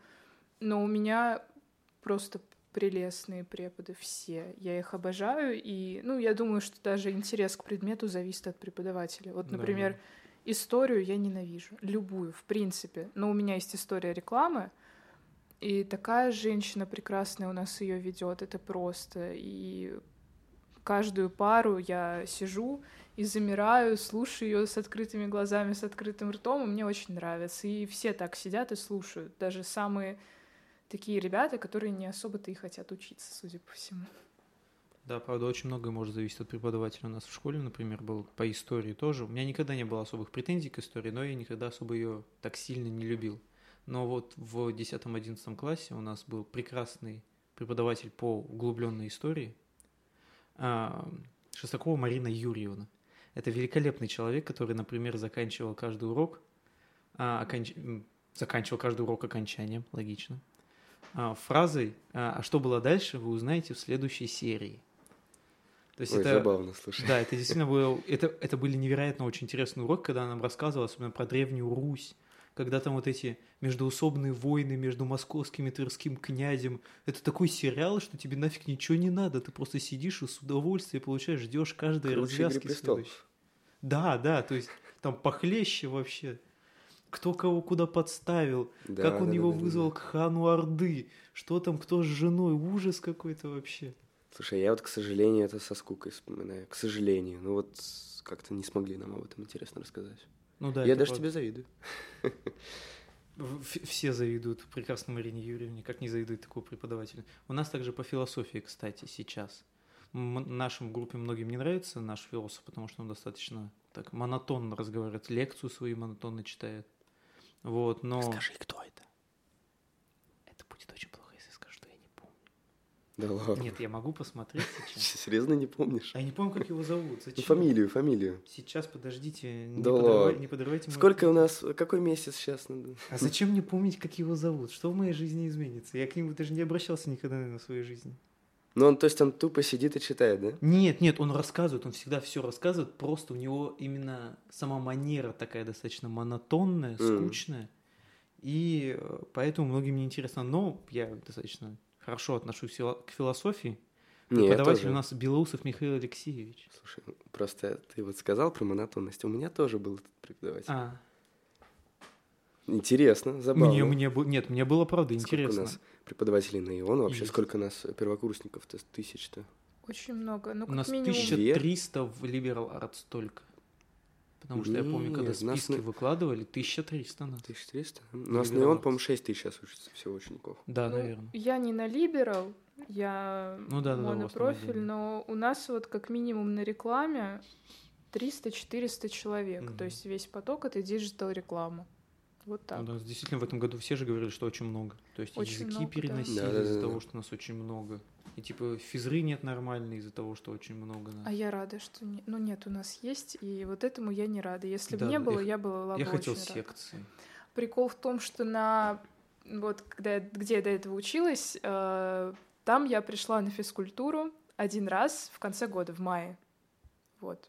Но у меня просто прелестные преподы все. Я их обожаю. И, ну, я думаю, что даже интерес к предмету зависит от преподавателя. Вот, например, да. историю я ненавижу. Любую, в принципе. Но у меня есть история рекламы. И такая женщина прекрасная у нас ее ведет, это просто. И каждую пару я сижу и замираю, слушаю ее с открытыми глазами, с открытым ртом, и мне очень нравится. И все так сидят и слушают. Даже самые такие ребята, которые не особо-то и хотят учиться, судя по всему. Да, правда, очень многое может зависеть от преподавателя. У нас в школе, например, был по истории тоже. У меня никогда не было особых претензий к истории, но я никогда особо ее так сильно не любил. Но вот в 10-11 классе у нас был прекрасный преподаватель по углубленной истории а, Шестакова Марина Юрьевна. Это великолепный человек, который, например, заканчивал каждый урок, а, м, заканчивал каждый урок окончанием, логично, фразой а «А что было дальше, вы узнаете в следующей серии». То есть Ой, это, забавно, слушай. да, это действительно был, это, это были невероятно очень интересные уроки, когда она нам рассказывала, особенно про Древнюю Русь, когда там вот эти междуусобные войны между московским и тверским князем. Это такой сериал, что тебе нафиг ничего не надо, ты просто сидишь и с удовольствием получаешь, ждешь каждой Круче «Игры развязки престолов». следующей. Да, да, то есть там похлеще вообще. Кто кого куда подставил, Да, как он да, его да, да, да. вызвал к хану Орды, что там кто с женой, ужас какой-то вообще. Слушай, я вот, к сожалению, это со скукой вспоминаю. К сожалению. Ну вот как-то не смогли нам об этом интересно рассказать. Ну да, я даже правда. тебе завидую. Все завидуют прекрасной Марине Юрьевне, как не завидуют такого преподавателя. У нас также по философии, кстати, сейчас. М- нашим группе многим не нравится наш философ, потому что он достаточно так монотонно разговаривает, лекцию свою монотонно читает. Вот, но... Скажи, кто это? Это будет очень плохо, если скажу, что я не помню. Да ладно. Нет, я могу посмотреть сейчас. Серьезно не помнишь? А я не помню, как его зовут. Ну, Зачем? фамилию, фамилию. Сейчас, подождите. Не, Да подрывай- ладно. не подрывайте мою Сколько у нас, какой месяц сейчас надо? А зачем мне помнить, как его зовут? Что в моей жизни изменится? Я к нему даже не обращался никогда наверное, в своей жизни. Ну, он, то есть, он тупо сидит и читает, да? Нет, нет, он рассказывает, он всегда все рассказывает, просто у него именно сама манера такая достаточно монотонная, скучная, и э, поэтому многим не интересно. Но я достаточно хорошо отношусь к философии. Не, я Преподаватель у нас Белоусов Михаил Алексеевич. Слушай, просто ты вот сказал про монотонность. У меня тоже был этот преподаватель. А, Интересно, забавно. мне, мне, нет, мне было правда Сколько интересно. у нас преподавателей на ИОН? Вообще, Есть. сколько нас первокурсников-то? Тысяч-то? Очень много. Ну, У как нас минимум. 1300 в Liberal Arts только. Потому что я помню, когда Нет, нас списки на- выкладывали, 1300 нас. 1300? У нас на Liberal ИОН, по-моему, 6 тысяч сейчас учатся всего учеников. Да, Ну, наверное. Я не на Liberal, я Ну да, да, да, у монопрофиль, отдельно. но у нас вот как минимум на рекламе 300-400 человек. Мгм. То есть весь поток — это digital реклама. Вот так. У нас действительно в этом году все же говорили, что очень много. То есть Очень языки много, да. переносили Да-да-да-да. из-за того, что нас очень много. И типа физры нет нормальной из-за того, что очень много нас. А я рада, что не... ну нет, у нас есть, и вот этому я не рада. Если бы Да, не я было, х- я была я бы хотел очень рада. секции. Прикол в том, что на вот когда я- где я до этого училась, э, там я пришла на физкультуру один раз в конце года, в мае. Вот.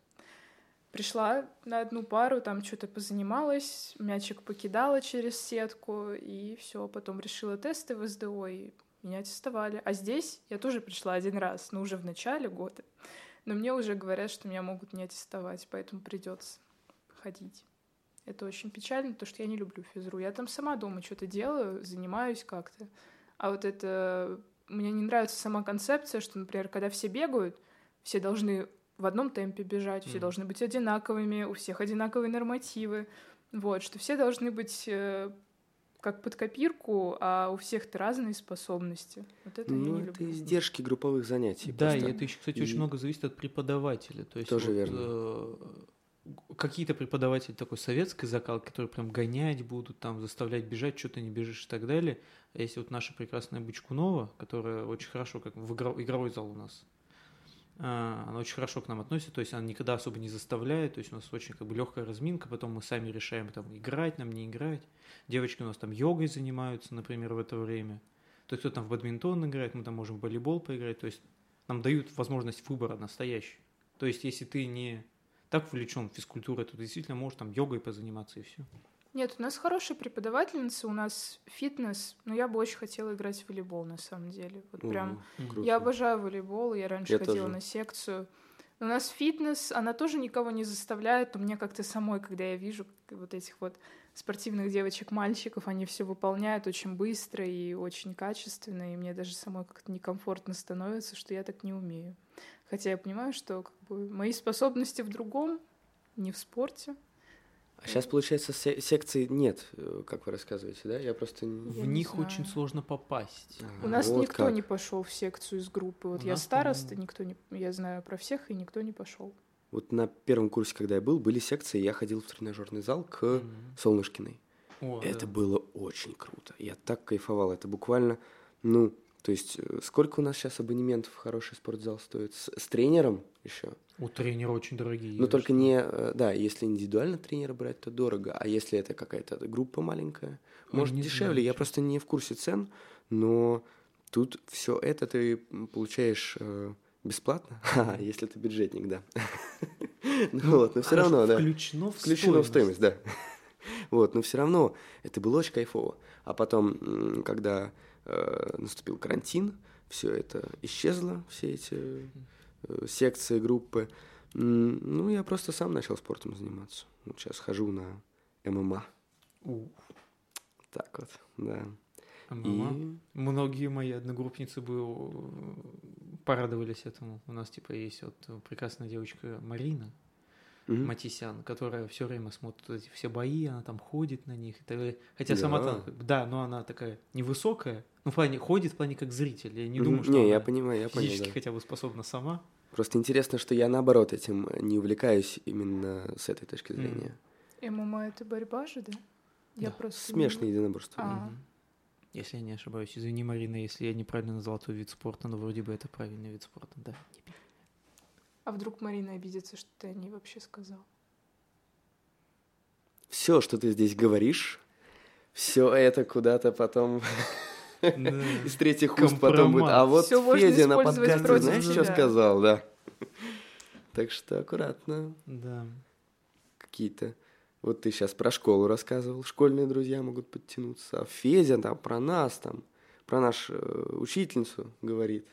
Пришла на одну пару, там что-то позанималась, мячик покидала через сетку, и все. Потом решила тесты в СДО, и меня аттестовали. А здесь я тоже пришла один раз, но уже в начале года. Но мне уже говорят, что меня могут не аттестовать, поэтому придется ходить. Это очень печально, потому что я не люблю физру. Я там сама дома что-то делаю, занимаюсь как-то. А вот это... Мне не нравится сама концепция, что, например, когда все бегают, все должны в одном темпе бежать, все Мгм. должны быть одинаковыми, у всех одинаковые нормативы. Вот, что все должны быть э, как под копирку, а у всех-то разные способности. Вот это я Ну, не это люблю. издержки групповых занятий. Да, и просто. это еще, кстати, И- очень много зависит от преподавателя. То есть Тоже вот, верно. э, какие-то преподаватели такой советской закалки, которые прям гонять будут, там заставлять бежать, что ты не бежишь и так далее. А если вот наша прекрасная Бычкунова, которая очень хорошо, как в игро- игровой зал у нас, она очень хорошо к нам относится, то есть она никогда особо не заставляет, то есть у нас очень как бы легкая разминка, потом мы сами решаем там играть нам, не играть. Девочки у нас там йогой занимаются, например, в это время. То есть кто там в бадминтон играет, мы там можем в волейбол поиграть, то есть нам дают возможность выбора настоящий. То есть если ты не так увлечен физкультурой, то ты действительно можешь там йогой позаниматься и все. Нет, у нас хорошая преподавательница, у нас фитнес, но я бы очень хотела играть в волейбол на самом деле. Вот прям круто. Я обожаю волейбол, я раньше Я ходила тоже. на секцию. У нас фитнес, она тоже никого не заставляет, но мне как-то самой, когда я вижу вот этих вот спортивных девочек, мальчиков, они все выполняют очень быстро и очень качественно, и мне даже самой как-то некомфортно становится, что я так не умею. Хотя я понимаю, что как бы, мои способности в другом, не в спорте. А сейчас, получается, се- секций нет, э, как вы рассказываете, да? Я просто... Я в не них знаю. очень сложно попасть. Ага, У нас вот никто как. не пошел в секцию из группы. Вот У я староста, никто не, я знаю про всех, и никто не пошел. Вот на первом курсе, когда я был, были секции, я ходил в тренажерный зал к Мгм. Солнышкиной. О, Это да. было очень круто. Я так кайфовал. Это буквально, ну, то есть, э, сколько у нас сейчас абонементов в хороший спортзал стоит? С, с тренером еще? У тренера очень дорогие. Ну, я только что- не, э, да, если индивидуально тренера брать, то дорого. А если это какая-то группа маленькая, Ой, может, дешевле. знаю, Я чё. просто не в курсе цен, но тут все это ты получаешь э, бесплатно, если ты бюджетник, да. Ну вот, но все равно, да. Включено в Включено в стоимость, да. Вот, но все равно это было очень кайфово. А потом, когда наступил карантин, все это исчезло, все эти э, секции, группы. Ну, я просто сам начал спортом заниматься. Вот сейчас хожу на ММА. У, Так вот, да. ММА. И Многие мои одногруппницы бы э, порадовались этому. У нас типа есть вот прекрасная девочка Марина Мгм. Матисян, которая все время смотрит эти все бои, она там ходит на них и так далее. Хотя сама Да. там, да, но она такая невысокая, ну в плане ходит в плане как зритель. Я не Мгм. думаю, что Не, она я понимаю, я понял, физически да. хотя бы способна сама. Просто интересно, что я наоборот этим не увлекаюсь именно с этой точки зрения. ММА — это борьба же, да? Я Да. просто... не Смешанное единоборство. А. Мгм. Если я не ошибаюсь. Извини, Марина, если я неправильно назвал твой вид спорта, но вроде бы это правильный вид спорта, да. А вдруг Марина обидится, что ты о ней вообще сказал? Все, что ты здесь говоришь, все это куда-то потом из третьих уст потом будет. А вот Федя на подкасте, знаешь, что сказал, да. Так что аккуратно. Да. Какие-то... Вот ты сейчас про школу рассказывал, школьные друзья могут подтянуться. А Федя там про нас, там, про нашу э, учительницу говорит.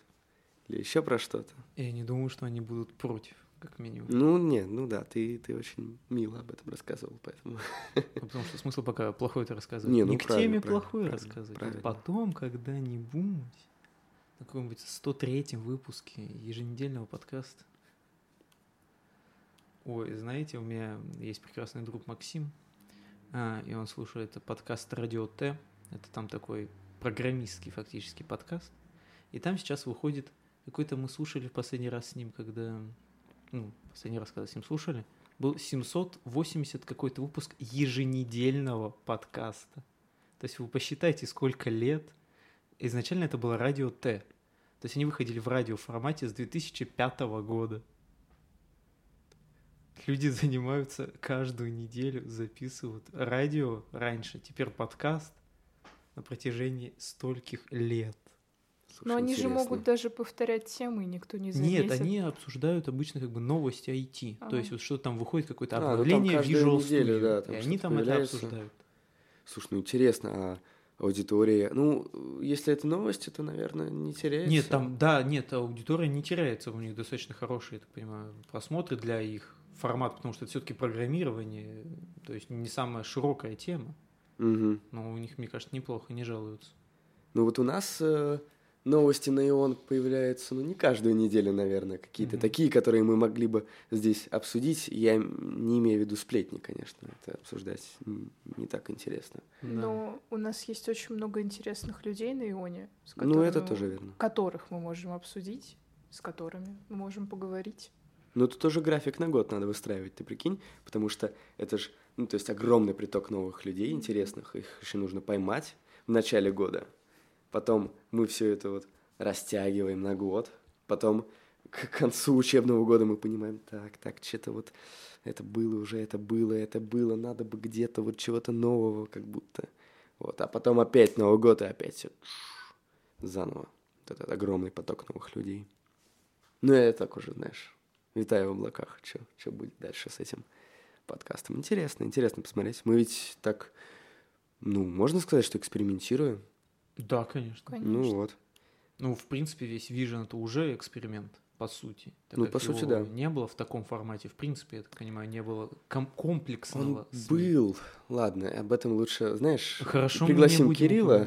Или еще про что-то. Я не думаю, что они будут против, как минимум. Ну, нет, ну да, ты, ты очень мило об этом рассказывал, поэтому... Ну, Потому что смысл пока плохой это рассказывать. Не, ну к правильно, теме правильно, плохое правильно, рассказывать. правильно. А потом, когда-нибудь, на каком-нибудь 103-м выпуске еженедельного подкаста. Ой, знаете, у меня есть прекрасный друг Максим, а, и он слушает подкаст Радио Т. Это там такой программистский фактически подкаст. И там сейчас выходит какой-то мы слушали в последний раз с ним, когда... Ну, последний раз, когда с ним слушали, был 780 какой-то выпуск еженедельного подкаста. То есть вы посчитайте, сколько лет. Изначально это было радио Т. То есть они выходили в радиоформате с 2005 года. Люди занимаются каждую неделю, записывают радио раньше, теперь подкаст на протяжении стольких лет. Слушай, Но они же интересно. могут даже повторять темы, и никто не заметит. Нет, они обсуждают обычно как бы новости IT. То Ага. есть вот что там выходит какое-то А, ну обновление каждую Visual неделю, Studio, да, там и они там это появляется. обсуждают. Слушай, ну интересно, а аудитория... Ну, если это новости, то, наверное, не теряется. Нет, там, да, нет, аудитория не теряется, у них достаточно хорошие, я так понимаю, просмотры для их формат, потому что это все-таки программирование, то есть не самая широкая тема, Мгм. но у них, мне кажется, неплохо, не жалуются. Ну вот у нас э, новости на Ион появляются, ну, не каждую неделю, наверное, какие-то Мгм. такие, которые мы могли бы здесь обсудить. Я не имею в виду сплетни, конечно, это обсуждать не так интересно. Да. Но у нас есть очень много интересных людей на Ионе, с Ну, это которыми- тоже верно. которых мы можем обсудить, с которыми мы можем поговорить. Но тут тоже график на год надо выстраивать, ты прикинь, потому что это же, ну, то есть огромный приток новых людей интересных, их еще нужно поймать в начале года. Потом мы все это вот растягиваем на год, потом к концу учебного года мы понимаем, так, так, что-то вот это было уже, это было, это было, надо бы где-то вот чего-то нового, как будто. Вот, а потом опять Новый год, и опять все заново. Вот этот огромный поток новых людей. Ну, я так уже, знаешь, витаю в облаках. Что будет дальше с этим подкастом? Интересно, интересно посмотреть. Мы ведь так, ну, можно сказать, что экспериментируем. Да, конечно. Конечно. Ну вот. Ну, в принципе, весь Vision это уже эксперимент, по сути. Так Ну, как по сути, да. Не было в таком формате. В принципе, я так понимаю, не было ком- комплексного. Он см- был. Ладно, об этом лучше, знаешь, Хорошо, не пригласим Кирилла,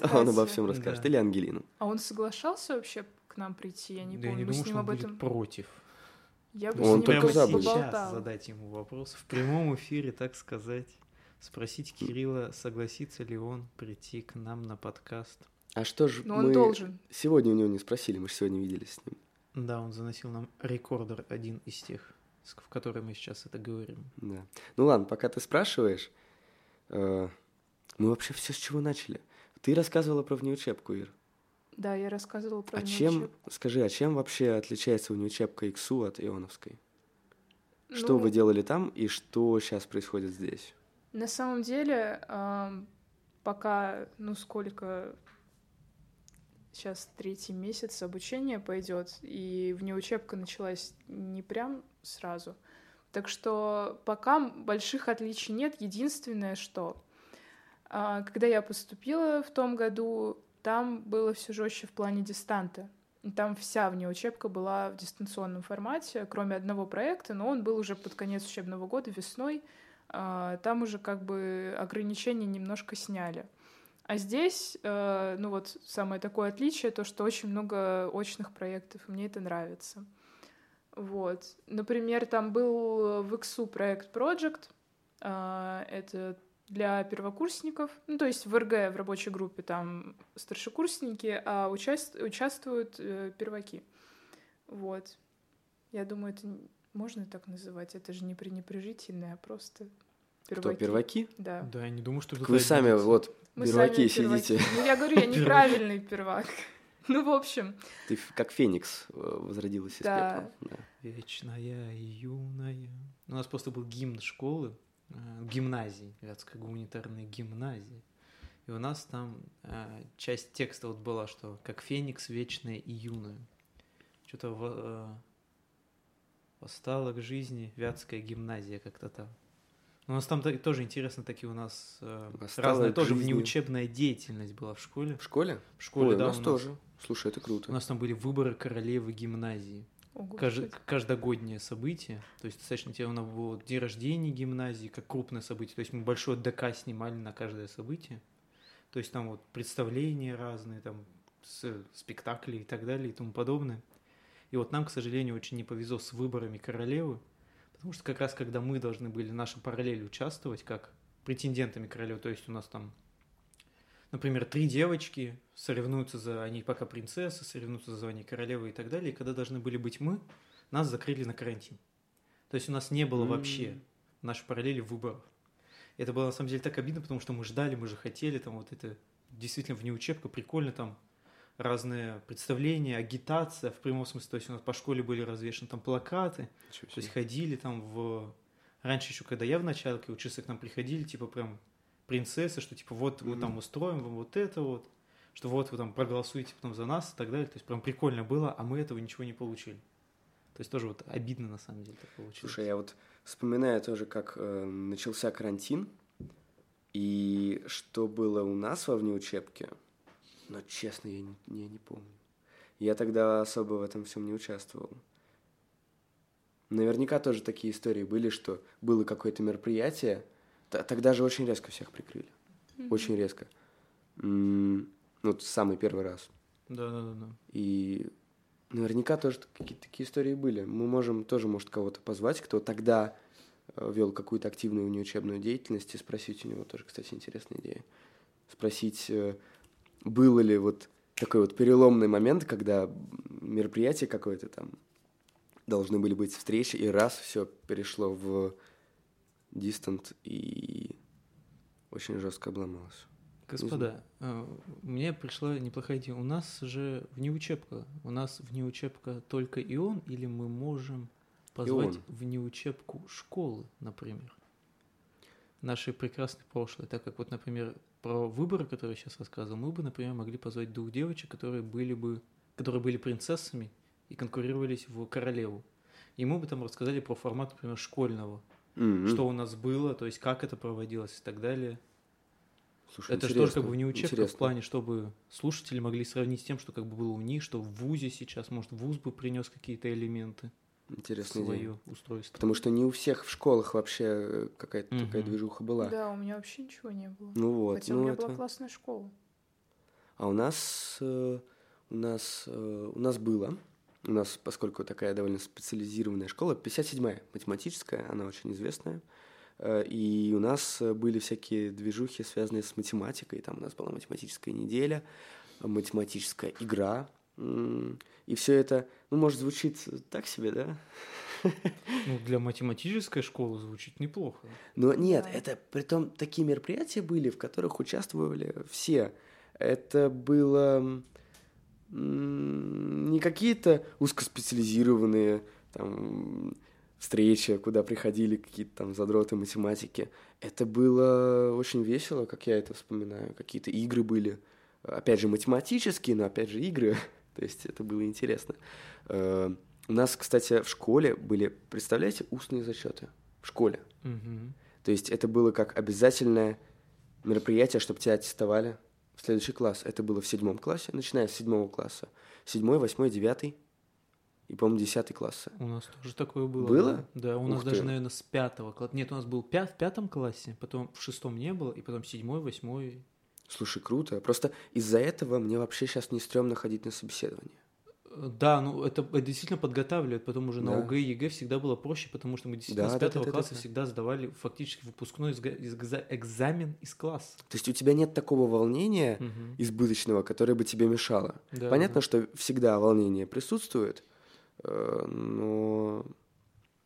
а он обо всем расскажет, да. или Ангелину. А он соглашался вообще к нам прийти? Я не Да я помню. не мы думаю, с ним что он об будет этом... против. Я бы Он с ним только об за этом будет. сейчас задать ему вопрос в прямом эфире, так сказать. Спросить Кирилла, согласится ли он прийти к нам на подкаст. А что же Но он мы должен. сегодня у него не спросили, мы же сегодня виделись с ним. Да, он заносил нам рекордер один из тех, в который мы сейчас это говорим. Да. Ну ладно, пока ты спрашиваешь, э, мы вообще все с чего начали? Ты рассказывала про внеучебку, Ир. Да, я рассказывала про А чем, скажи, а чем вообще отличается внеучебка ИКСУ от Ионовской? Что Ну, вы делали там и что сейчас происходит здесь? На самом деле, пока, ну сколько, сейчас третий месяц обучения пойдет, и внеучебка началась не прям сразу. Так что пока больших отличий нет. Единственное, что а, когда я поступила в том году, там было все жестче в плане дистанта. Там вся внеучебка была в дистанционном формате, кроме одного проекта, но он был уже под конец учебного года, весной. А, Там уже как бы ограничения немножко сняли. А здесь, э, ну вот самое такое отличие, то, что очень много очных проектов, и мне это нравится. Вот. Например, там был в ИКСУ проект Project, а, это для первокурсников, ну, то есть в РГ, в рабочей группе, там старшекурсники, а участ- участвуют э, перваки. Вот. Я думаю, это можно так называть, это же не пренебрежительное, а просто Кто, перваки? Да. Да, я не думаю, что Так вы сами обидится. вот Мы перваки сами перваки. сидите. Ну, я говорю, я неправильный первак. Ну, в общем, Ты как Феникс э, возродилась из Да. пепла. Да. Вечная и юная. У нас просто был гимн школы, э, гимназии, Вятская гуманитарная гимназия. И у нас там э, часть текста вот была, что как феникс вечная и юная. Что-то э, восстала к жизни Вятская гимназия как-то там. У нас там та- тоже интересно, такие у нас э, к тоже жизни. внеучебная деятельность была в школе. В школе? В школе, Ой, да, у нас у тоже. Слушай, это У круто. нас там были выборы королевы гимназии. ого, Каж- что это? каждогоднее событие. То есть достаточно тебе у нас было день рождения гимназии, как крупное событие. То есть мы большое ДК снимали на каждое событие. То есть там вот представления разные, там с- спектакли и так далее и тому подобное. И вот нам, к сожалению, очень не повезло с выборами королевы, потому что как раз когда мы должны были наши параллели участвовать как претендентами королевы, то есть у нас там, например, три девочки соревнуются за, они пока принцессы, соревнуются за звание королевы и так далее, и когда должны были быть мы, нас закрыли на карантин. То есть у нас не было М. вообще нашей параллели выборов. Это было на самом деле так обидно, потому что мы ждали, мы же хотели, там вот это действительно внеучебка, прикольно, там разные представления, агитация в прямом смысле, то есть у нас по школе были развешаны там плакаты, то есть ходили там в... Раньше еще, когда я в началке учился, к нам приходили, типа прям принцессы, что типа вот мы там устроим вам вот это вот, что вот вы там проголосуете потом за нас и так далее. То есть прям прикольно было, а мы этого ничего не получили. То есть тоже вот обидно на самом деле так получилось. Слушай, я вот вспоминаю тоже, как э, начался карантин, и что было у нас во внеучебке, но, честно, я не, я не помню. Я тогда особо в этом всем не участвовал. Наверняка тоже такие истории были, что было какое-то мероприятие, т- тогда же очень резко всех прикрыли. Очень резко. Ну, вот самый первый раз. Да, да, да, да. И наверняка тоже какие-то такие истории были. Мы можем тоже, может, кого-то позвать, кто тогда э, вел какую-то активную внеучебную деятельность, и спросить у него тоже, кстати, интересная идея. Спросить, э, было ли вот такой вот переломный момент, когда мероприятие какое-то там должны были быть встречи, и раз все перешло в дистант и очень жестко обломалось. Господа, э, мне пришла неплохая идея. У нас же внеучебка. У нас внеучебка только ион, или мы можем позвать внеучебку школы, например? Наши прекрасные прошлое. Так как вот, например, про выборы, которые я сейчас рассказывал, мы бы, например, могли позвать двух девочек, которые были бы, которые были принцессами и конкурировались в королеву. И мы бы там рассказали про формат, например, школьного. М, Что у нас было, то есть как это проводилось и так далее. Слушай, Это же тоже как бы не учебка в интересно. плане, чтобы слушатели могли сравнить с тем, что как бы было у них, что в ВУЗе сейчас, может, ВУЗ бы принес какие-то элементы идея. свое устройство. Потому что не у всех в школах вообще э, какая-то Мгм. такая движуха была. Да, у меня вообще ничего не было. Ну вот, Хотя у ну меня это... была классная школа. А у нас, э, у нас, э, у нас было, у нас, поскольку такая довольно специализированная школа, 57-я математическая, она очень известная, и у нас были всякие движухи, связанные с математикой, там у нас была математическая неделя, математическая игра, и все это, ну, может, звучит так себе, да? Ну, для математической школы звучит неплохо. Но нет, это притом такие мероприятия были, в которых участвовали все. Это было не какие-то узкоспециализированные там встречи, куда приходили какие-то там задроты математики. Это было очень весело, как я это вспоминаю. Какие-то игры были, опять же, математические, но опять же игры. То есть это было интересно. Э, У нас, кстати, в школе были, представляете, устные зачеты в школе. То есть это было как обязательное мероприятие, чтобы тебя аттестовали в следующий класс. Это было в седьмом классе, начиная с седьмого класса. Седьмой, восьмой, девятый и, по-моему, десятый классы. У нас тоже такое было. Было? Да, Да, у Ух нас ты. даже, наверное, с пятого класса. Нет, у нас был пят- в пятом классе, потом в шестом не было, и потом седьмой, восьмой. Слушай, круто. Просто из-за этого мне вообще сейчас не стрёмно ходить на собеседование. Э, Да, ну это, это действительно подготавливает, потом уже на Да. ОГЭ и ЕГЭ всегда было проще, потому что мы действительно Да, с да, пятого да, да, класса да. всегда сдавали фактически выпускной экзамен из класса. То есть у тебя нет такого волнения Мгм. избыточного, которое бы тебе мешало. Да, Понятно, да. что всегда волнение присутствует, э, но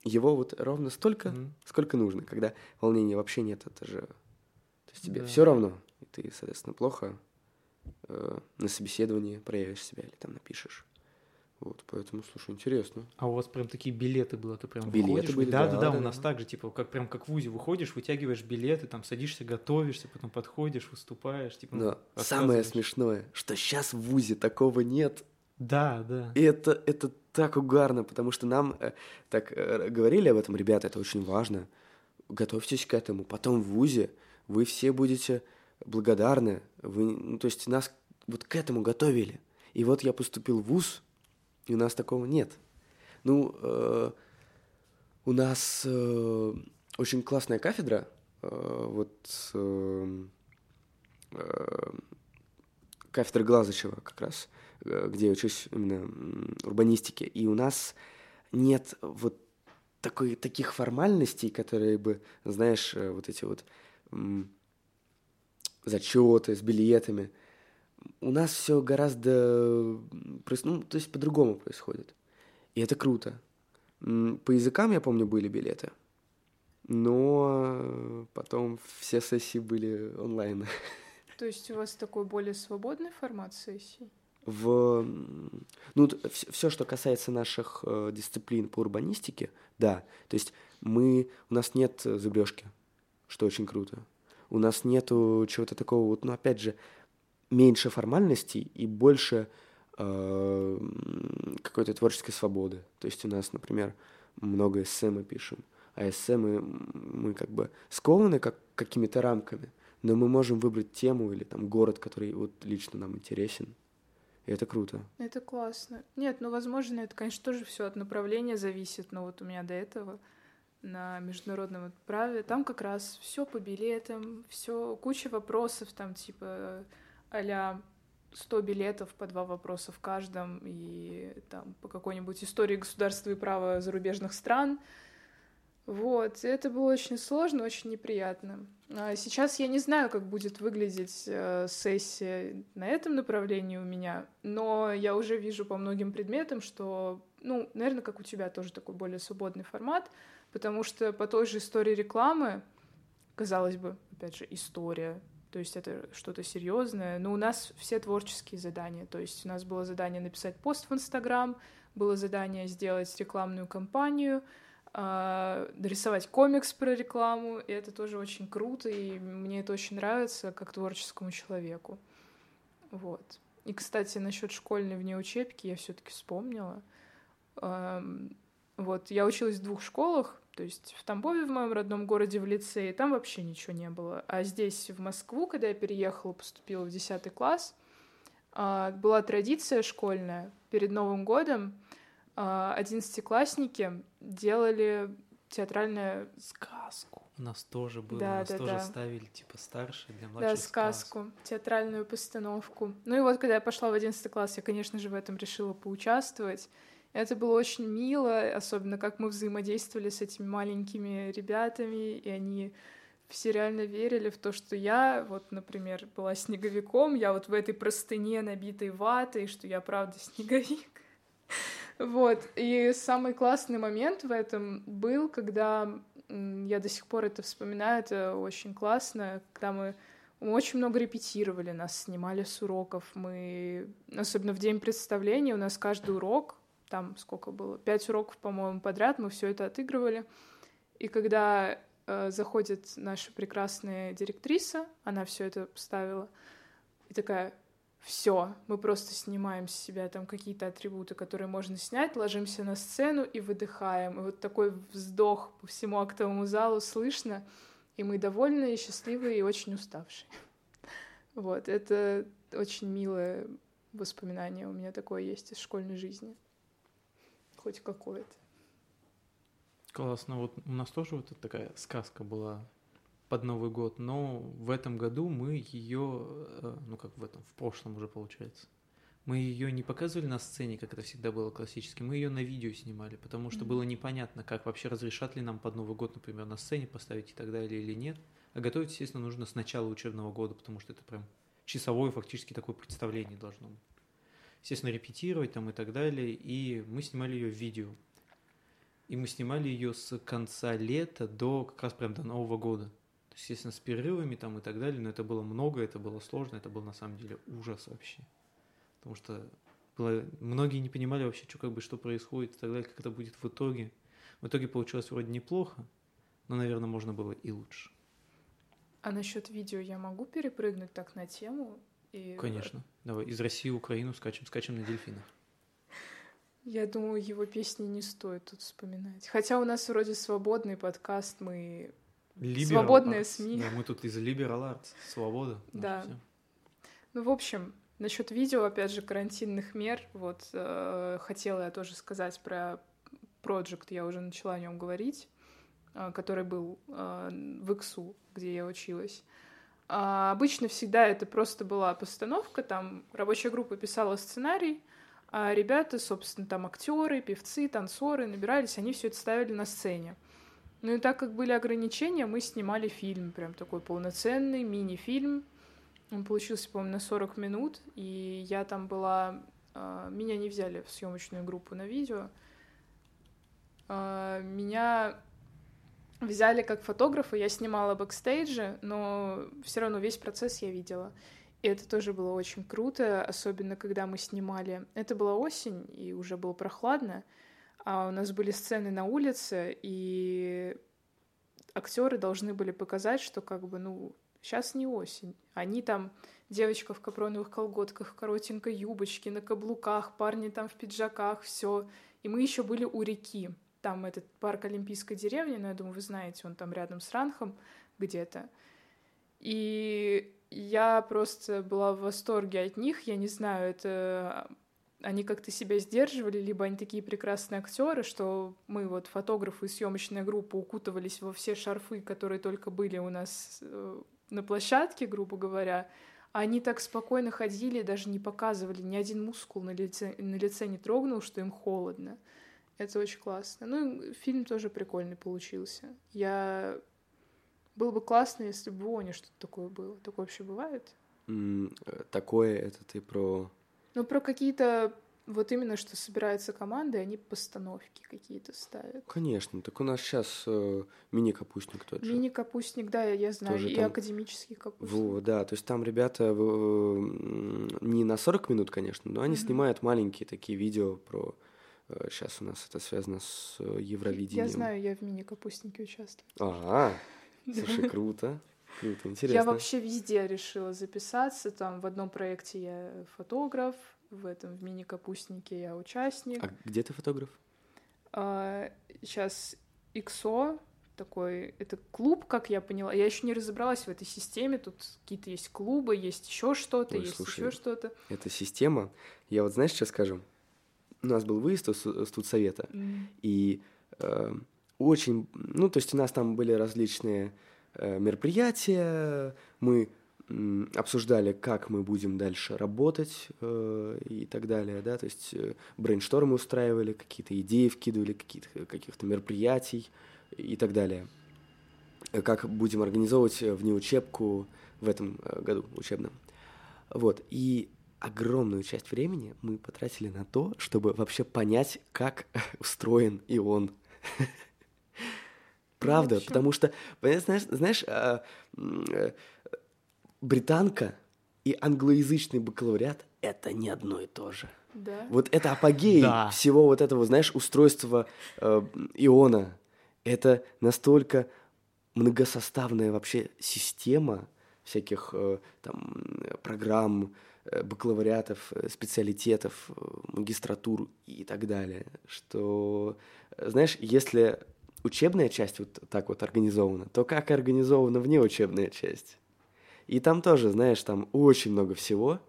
его вот ровно столько, Мгм. сколько нужно. Когда волнения вообще нет, это же... То есть тебе Да. все равно, ты, соответственно, плохо э, на собеседовании проявишь себя или там напишешь. Вот, поэтому, слушай, интересно. А у вас прям такие билеты было, ты прям Билеты выходишь, были, да, да, да, да, да, у нас да. так же, типа, как прям как в ВУЗе выходишь, вытягиваешь билеты, там садишься, готовишься, потом подходишь, выступаешь, типа, Но самое смешное, что сейчас в ВУЗе такого нет. Да, да. И это, это так угарно, потому что нам э, так э, говорили об этом, ребята, это очень важно. Готовьтесь к этому. Потом в ВУЗе вы все будете благодарны. Вы, ну, то есть нас вот к этому готовили. И вот я поступил в ВУЗ, и у нас такого нет. Ну, э, у нас э, очень классная кафедра, э, вот э, э, кафедра Глазычева как раз, э, где я учусь именно м, урбанистике, и у нас нет вот такой, таких формальностей, которые бы, знаешь, э, вот эти вот м, зачеты с билетами. У нас все гораздо, ну, то есть по-другому происходит. И это круто. По языкам, я помню, были билеты, но потом все сессии были онлайн. То есть у вас такой более свободный формат сессий? В, ну, все, что касается наших э, дисциплин по урбанистике, да. То есть мы, у нас нет зубрежки, что очень круто. У нас нету чего-то такого, вот, ну, опять же, меньше формальностей и больше э, какой-то творческой свободы. То есть у нас, например, много эссе мы пишем, а эссе мы, мы как бы скованы как, какими-то рамками, но мы можем выбрать тему или там город, который вот лично нам интересен. И это круто. Это классно. Нет, ну, возможно, это, конечно, тоже все от направления зависит, но вот у меня до этого на международном праве, там как раз все по билетам, все куча вопросов, там типа а 100 билетов по два вопроса в каждом, и там по какой-нибудь истории государства и права зарубежных стран. Вот, это было очень сложно, очень неприятно. А сейчас я не знаю, как будет выглядеть э, сессия на этом направлении у меня, но я уже вижу по многим предметам, что, ну, наверное, как у тебя тоже такой более свободный формат, потому что по той же истории рекламы, казалось бы, опять же, история, то есть это что-то серьезное, но у нас все творческие задания, то есть у нас было задание написать пост в Инстаграм, было задание сделать рекламную кампанию, а, нарисовать комикс про рекламу, и это тоже очень круто, и мне это очень нравится как творческому человеку. Вот. И, кстати, насчет школьной вне учебки я все-таки вспомнила. Вот, я училась в двух школах, то есть в Тамбове, в моем родном городе, в лицее, там вообще ничего не было. А здесь, в Москву, когда я переехала, поступила в 10 класс, а, была традиция школьная. Перед Новым годом а, одиннадцатиклассники делали театральное Сказку. У нас тоже было, Да, у нас да, тоже да. ставили, типа, старше для Да, младших сказку, театральную постановку. Ну и вот, когда я пошла в 11 класс, я, конечно же, в этом решила поучаствовать. Это было очень мило, особенно как мы взаимодействовали с этими маленькими ребятами, и они все реально верили в то, что я, вот, например, была снеговиком, я вот в этой простыне, набитой ватой, что я правда снеговик. Вот, и самый классный момент в этом был, когда я до сих пор это вспоминаю, это очень классно, когда мы мы очень много репетировали, нас снимали с уроков. Мы, особенно в день представления, у нас каждый урок, там сколько было, пять уроков, по-моему, подряд, мы все это отыгрывали. И когда э, заходит наша прекрасная директриса, она все это поставила, и такая, все, мы просто снимаем с себя там какие-то атрибуты, которые можно снять, ложимся на сцену и выдыхаем. И вот такой вздох по всему актовому залу слышно, и мы довольны, и счастливые, и очень уставшие. Вот, это очень милое воспоминание у меня такое есть из школьной жизни. Хоть какое-то. Классно. Вот у нас тоже вот такая сказка была под Новый год, но в этом году мы ее, ну как в этом, в прошлом уже получается, мы ее не показывали на сцене, как это всегда было классически, мы ее на видео снимали, потому что Мгм. было непонятно, как вообще разрешат ли нам под Новый год, например, на сцене поставить и так далее или нет. А готовить, естественно, нужно с начала учебного года, потому что это прям часовое фактически такое представление должно быть. Естественно, репетировать там и так далее, и мы снимали ее в видео. И мы снимали ее с конца лета до как раз прям до Нового года. То есть, естественно, с перерывами там и так далее, но это было много, это было сложно, это был на самом деле ужас вообще. Потому что было... многие не понимали вообще, что, как бы, что происходит и так далее, как это будет в итоге. В итоге получилось вроде неплохо, но, наверное, можно было и лучше. А насчет видео я могу перепрыгнуть так на тему? И... Конечно. Давай, из России в Украину скачем, скачем на дельфинах. Я думаю, его песни не стоит тут вспоминать. Хотя у нас вроде свободный подкаст, мы Liberal свободные arts. СМИ. Да, мы тут из Liberal Arts. Свобода. Да. всё. Ну, в общем, насчет видео, опять же, карантинных мер, вот э, хотела я тоже сказать про проект, я уже начала о нем говорить, э, который был э, в ИКСУ, где я училась. А обычно всегда это просто была постановка, там рабочая группа писала сценарий, а ребята, собственно, там актеры, певцы, танцоры набирались, они все это ставили на сцене. Ну и так как были ограничения, мы снимали фильм, прям такой полноценный мини-фильм, он получился, по-моему, на 40 минут, и я там была... а, Меня не взяли в съемочную группу на видео. А, Меня взяли как фотографа, я снимала бэкстейджи, но все равно весь процесс я видела. И это тоже было очень круто, особенно когда мы снимали... Это была осень, и уже было прохладно, а у нас были сцены на улице, и актеры должны были показать, что как бы, ну, сейчас не осень. Они там, девочка в капроновых колготках, коротенькой юбочке, на каблуках, парни там в пиджаках, все. И мы еще были у реки. Там этот парк Олимпийской деревни, ну, я думаю, вы знаете, он там рядом с Ранхом где-то. И я просто была в восторге от них. Я не знаю, это они как-то себя сдерживали, либо они такие прекрасные актеры, что мы вот фотографы и съемочная группа укутывались во все шарфы, которые только были у нас э, на площадке, грубо говоря. Они так спокойно ходили, даже не показывали, ни один мускул на лице, на лице не трогнул, что им холодно. Это очень классно. Ну, фильм тоже прикольный получился. Я... Было бы классно, если бы в ООНе что-то такое было. Такое вообще бывает? Э, Такое это ты про... Ну, про какие-то... Вот именно, что собирается команда, и они постановки какие-то ставят. Конечно, так у нас сейчас мини-капустник тот же. Мини-капустник, да, я, я знаю, Тоже и там- академический капустник. Во, да, то есть там ребята в- м, не на 40 минут, конечно, но они Мгм. снимают маленькие такие видео про... Сейчас у нас это связано с э, Евровидением. Я знаю, я в мини-капустнике участвую. А, слушай, круто. Круто, интересно. Я вообще везде решила записаться. Там в одном проекте я фотограф, в этом в мини-капустнике я участник. А где ты фотограф? сейчас XO такой, это клуб, как я поняла. Я еще не разобралась в этой системе. Тут какие-то есть клубы, есть еще что-то, есть еще что-то. Это система. Я вот, знаешь, что скажу? У нас был выезд Су- студсовета, М, и э, очень... Ну, то есть у нас там были различные э, мероприятия, мы м, обсуждали, как мы будем дальше работать э, и так далее, да, то есть э, брейнштормы устраивали, какие-то идеи вкидывали, какие-то, каких-то мероприятий и так далее. Э, Как будем организовывать э, внеучебку в этом э, году учебном. Вот, и огромную часть времени мы потратили на то, чтобы вообще понять, как устроен ион. Правда, общем- потому что, понимаешь, знаешь, знаешь а, э, британка и англоязычный бакалавриат — это не одно и то же. Да. Вот это апогей Да. всего вот этого, знаешь, устройства э, иона. Это настолько многосоставная вообще система всяких э, там программ, бакалавриатов, э, специалитетов, э, магистратур и так далее, что, э, знаешь, если учебная часть вот так вот организована, то как организована внеучебная часть? И там тоже, знаешь, там очень много всего,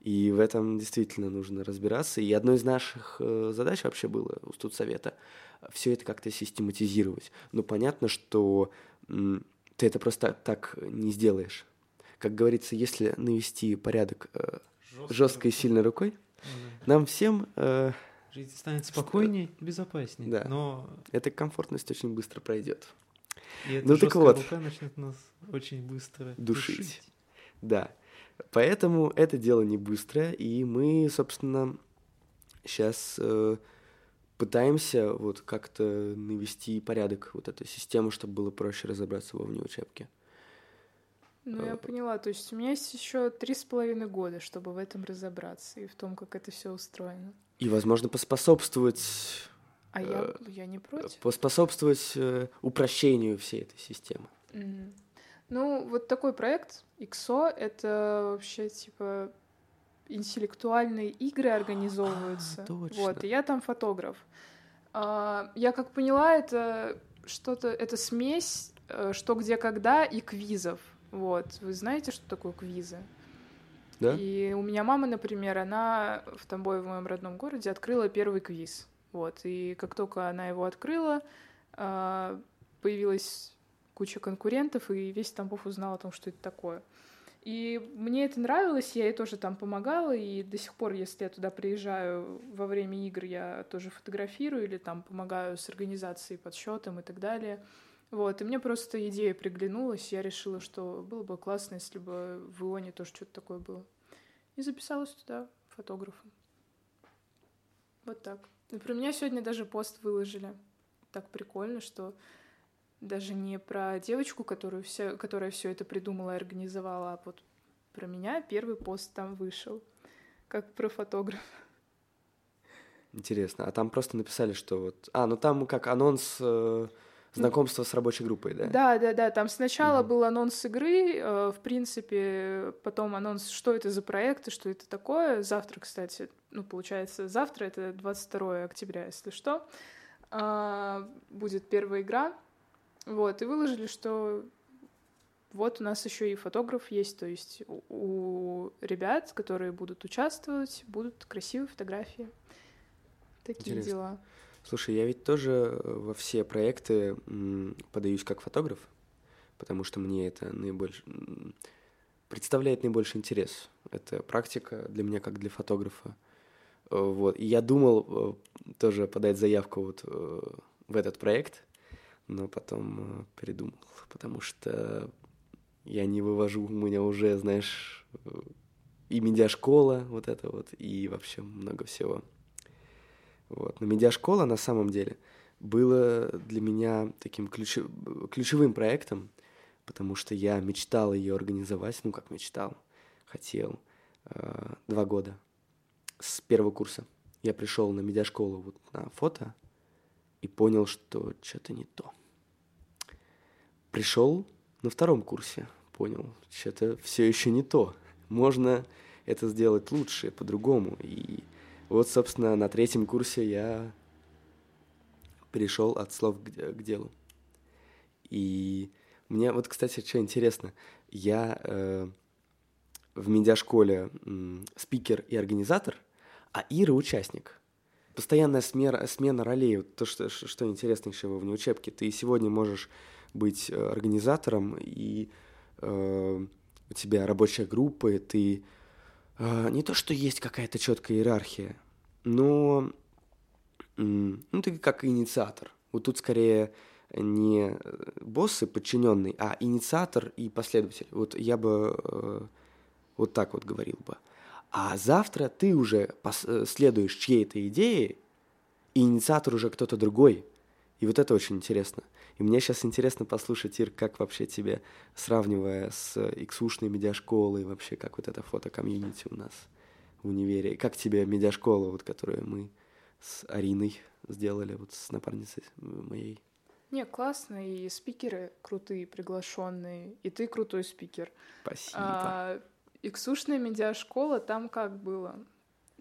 и в этом действительно нужно разбираться. И одной из наших э, задач вообще было у студсовета все это как-то систематизировать. Но понятно, что ты это просто так не сделаешь. Как говорится, если навести порядок э, жесткой и сильной рукой, нам всем э, Жизнь станет спокойнее, безопаснее. Да. Но эта комфортность очень быстро пройдет. и эта Ну так вот. рука начнет нас очень быстро Душить. душить. Да. Поэтому это дело не быстрое, и мы, собственно, сейчас пытаемся вот как-то навести порядок вот этой системы, чтобы было проще разобраться во внеучебке. Ну, я Э, поняла. То есть у меня есть еще три с половиной года, чтобы в этом разобраться и в том, как это все устроено. И, возможно, поспособствовать, А я, Э, я не против. поспособствовать э, упрощению всей этой системы. Мгм. Ну, вот такой проект XO — это вообще, типа, интеллектуальные игры организовываются. А, точно. Вот, и я там фотограф. А, я как поняла, это что-то, это смесь э, «Что, где, когда» и квизов. Вот, вы знаете, что такое квизы? Да? И у меня мама, например, она в Тамбове, в моем родном городе, открыла первый квиз. Вот. И как только она его открыла, а, появилась куча конкурентов, и весь Тамбов узнал о том, что это такое. И мне это нравилось, я ей тоже там помогала, и до сих пор, если я туда приезжаю во время игр, я тоже фотографирую или там помогаю с организацией, подсчетом и так далее. Вот, и мне просто идея приглянулась, я решила, что было бы классно, если бы в Ионе тоже что-то такое было. И записалась туда фотографом. Вот так. И про меня сегодня даже пост выложили. Так прикольно, что даже не про девочку, которую все, которая все это придумала и организовала, а вот про меня первый пост там вышел. Как про фотографа. Интересно. А там просто написали, что вот... А, ну там как анонс э, знакомства с рабочей группой, да? Да, да, да. Там сначала Мгм. был анонс игры, э, в принципе, потом анонс, что это за проект и что это такое. Завтра, кстати, ну, получается, завтра, это 22 октября, если что, а, будет первая игра. Вот, и выложили, что вот у нас еще и фотограф есть, то есть у, у ребят, которые будут участвовать, будут красивые фотографии. Такие Интересно. дела. Слушай, я ведь тоже э, во все проекты подаюсь как фотограф, потому что мне это наибольше м, представляет наибольший интерес. Это практика для меня как для фотографа. Э, Вот. И я думал э, тоже подать заявку вот в этот проект, но потом передумал, потому что я не вывожу, у меня уже, знаешь, и медиашкола вот это вот, и вообще много всего. Вот. Но медиашкола на самом деле было для меня таким ключи- ключевым проектом, потому что я мечтал ее организовать, ну как мечтал, хотел э, два года с первого курса. Я пришел на медиашколу вот на фото и понял, что что-то не то. Пришел на втором курсе, понял, что-то все еще не то. Можно это сделать лучше, по-другому. И вот, собственно, на третьем курсе я перешел от слов к, к делу. И мне вот, кстати, что интересно, я э, в медиашколе м, спикер и организатор, а Ира участник. Постоянная смера, смена ролей. Вот то, что, что интересно еще во внеучебке. Ты сегодня можешь быть э, организатором, и э, у тебя рабочая группа, и ты не то, что есть какая-то четкая иерархия, но ну, ты как инициатор. Вот тут скорее не э, босс и подчиненный, а инициатор и последователь. Вот я бы э, вот так вот говорил бы. А завтра ты уже э, следуешь чьей-то идее, и инициатор уже кто-то другой. И вот это очень интересно. И мне сейчас интересно послушать, Ир, как вообще тебе, сравнивая с иксушной медиашколой, вообще как вот это фото-комьюнити у нас в универе. Как тебе медиашкола, вот, которую мы с Ариной сделали, вот с напарницей моей? Не, классно, и спикеры крутые, приглашенные, и ты крутой спикер. Спасибо. А, Иксушная медиашкола, там как было?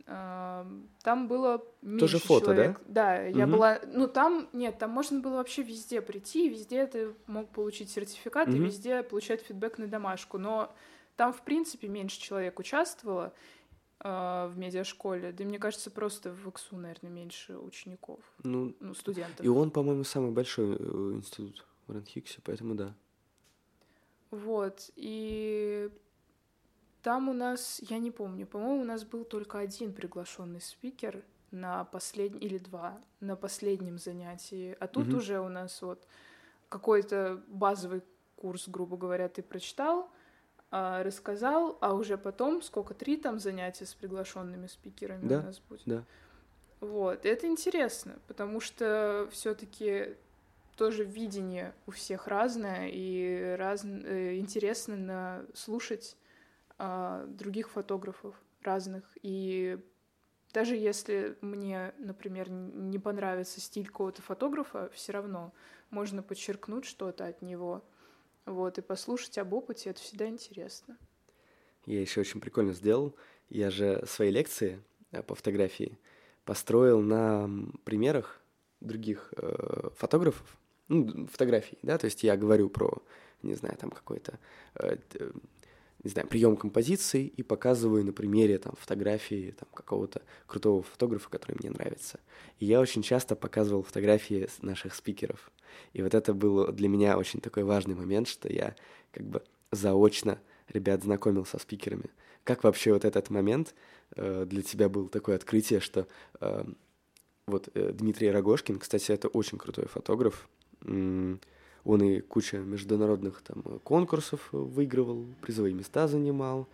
Там было меньше Тоже фото, да? человек. Да, я Мгм. была... Ну, там... Нет, там можно было вообще везде прийти, и везде ты мог получить сертификат, и Мгм. везде получать фидбэк на домашку. Но там, в принципе, меньше человек участвовало а, в медиашколе. Да и мне кажется, просто в ИКСУ, наверное, меньше учеников, Ну, ну, студентов. и он, по-моему, самый большой э, институт в Ранхиксе, поэтому да. Вот, и там у нас, я не помню, по-моему, у нас был только один приглашенный спикер на последний или два на последнем занятии, а тут Мгм. уже у нас вот какой-то базовый курс, грубо говоря, ты прочитал, а, рассказал, а уже потом сколько три там занятия с приглашенными спикерами Да, у нас будет. да. Вот, это интересно, потому что все-таки тоже видение у всех разное, и раз... Э, интересно слушать других фотографов разных. И даже если мне, например, не понравится стиль какого-то фотографа, все равно можно подчеркнуть что-то от него. Вот, и послушать об опыте, это всегда интересно. Я еще очень прикольно сделал. Я же свои лекции э, по фотографии построил на примерах других э, фотографов, ну, фотографий, да, то есть я говорю про, не знаю, там какой-то, э, не знаю, прием композиции и показываю на примере там фотографии там какого-то крутого фотографа, который мне нравится. И я очень часто показывал фотографии наших спикеров. И вот это был для меня очень такой важный момент, что я как бы заочно ребят знакомил со спикерами. Как вообще вот этот момент э, для тебя был такое открытие, что э, вот э, Дмитрий Рогошкин, кстати, это очень крутой фотограф, он и куча международных там конкурсов выигрывал, призовые места занимал,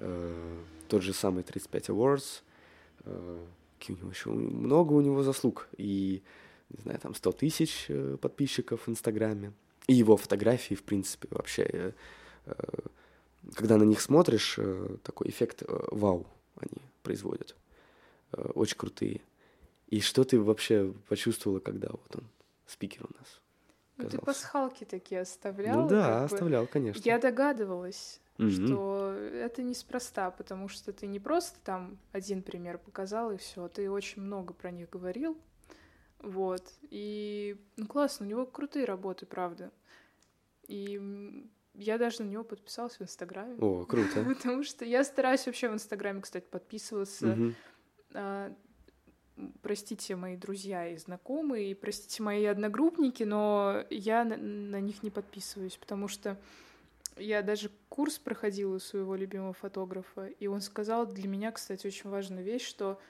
э, тот же самый 35 Awards, э, какие у него еще, много у него заслуг, и, не знаю, там 100 тысяч э, подписчиков в Инстаграме, и его фотографии, в принципе, вообще, э, э, когда на них смотришь, э, такой эффект э, вау они производят, э, очень крутые. И что ты вообще почувствовала, когда вот он спикер у нас? Ну, ты пасхалки такие оставлял. Ну да, оставлял, бы. конечно. Я догадывалась, mm-hmm. что это неспроста, потому что ты не просто там один пример показал и все, ты очень много про них говорил. Вот. И ну классно, у него крутые работы, правда. И я даже на него подписалась в Инстаграме. О, круто. Потому что я стараюсь вообще в Инстаграме, кстати, подписываться. Угу простите мои друзья и знакомые, и простите мои одногруппники, но я на, на них не подписываюсь, потому что я даже курс проходила у своего любимого фотографа, и он сказал для меня, кстати, очень важную вещь, что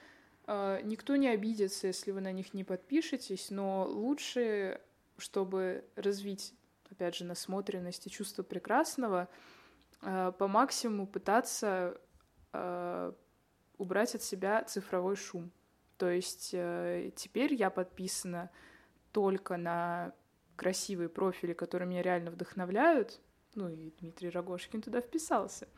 э, никто не обидится, если вы на них не подпишетесь, но лучше, чтобы развить, опять же, насмотренность и чувство прекрасного, э, по максимуму пытаться э, убрать от себя цифровой шум. То есть э, теперь я подписана только на красивые профили, которые меня реально вдохновляют. Ну и Дмитрий Рогошкин туда вписался.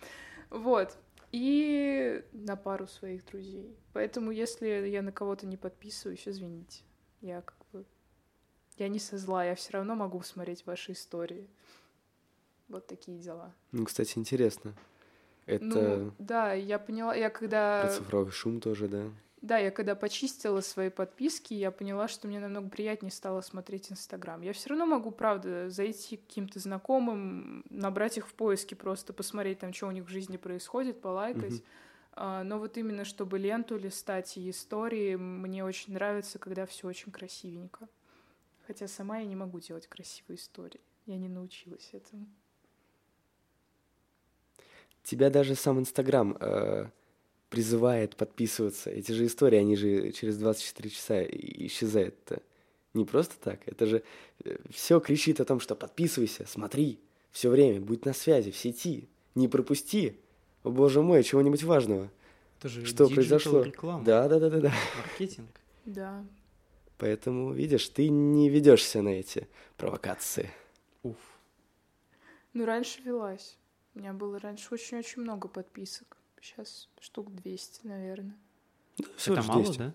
Вот. И на пару своих друзей. Поэтому, если я на кого-то не подписываюсь, извините. Я как бы... Я не со зла, я все равно могу смотреть ваши истории. Вот такие дела. Ну, кстати, интересно. Это... Ну, да, я поняла, я когда... Про цифровой шум тоже, да? Да, я когда почистила свои подписки, я поняла, что мне намного приятнее стало смотреть Инстаграм. Я все равно могу, правда, зайти к каким-то знакомым, набрать их в поиске, просто посмотреть там, что у них в жизни происходит, полайкать. Mm-hmm. А, но вот именно чтобы ленту листать и истории, мне очень нравится, когда все очень красивенько. Хотя сама я не могу делать красивые истории. Я не научилась этому. Тебя даже сам Инстаграм э, призывает подписываться. Эти же истории, они же через 24 часа исчезают. -то. Не просто так. Это же э, все кричит о том, что подписывайся, смотри, все время, будь на связи, в сети, не пропусти. О боже мой, чего-нибудь важного. Это же что произошло? Реклама. Да, да, да, да, да. Маркетинг. Да. Поэтому, видишь, ты не ведешься на эти провокации. Уф. Ну, раньше велась. У меня было раньше очень-очень много подписок. Сейчас штук 200, наверное. Ну, это мало, 200. да?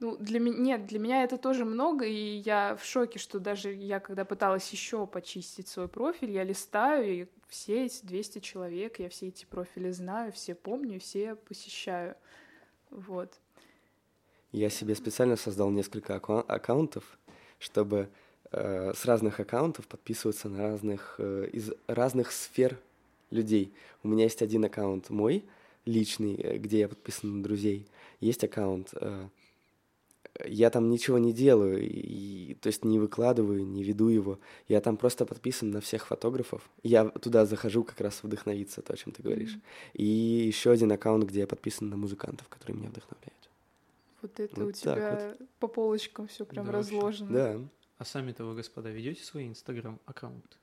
Ну, для меня, нет, для меня это тоже много, и я в шоке, что даже я, когда пыталась еще почистить свой профиль, я листаю, и все эти 200 человек, я все эти профили знаю, все помню, все посещаю. Вот. Я себе специально создал несколько аккаун- аккаунтов, чтобы э, с разных аккаунтов подписываться на разных, э, из разных сфер людей. У меня есть один аккаунт мой, личный, э, где я подписан на друзей. Есть аккаунт, э, я там ничего не делаю, и, то есть не выкладываю, не веду его. Я там просто подписан на всех фотографов. Я туда захожу как раз вдохновиться, то, о чем ты говоришь. Mm-hmm. И еще один аккаунт, где я подписан на музыкантов, которые меня вдохновляют. Вот это вот у тебя вот. по полочкам все прям да, разложено. Да. А сами-то вы, господа, ведете свои инстаграм аккаунты?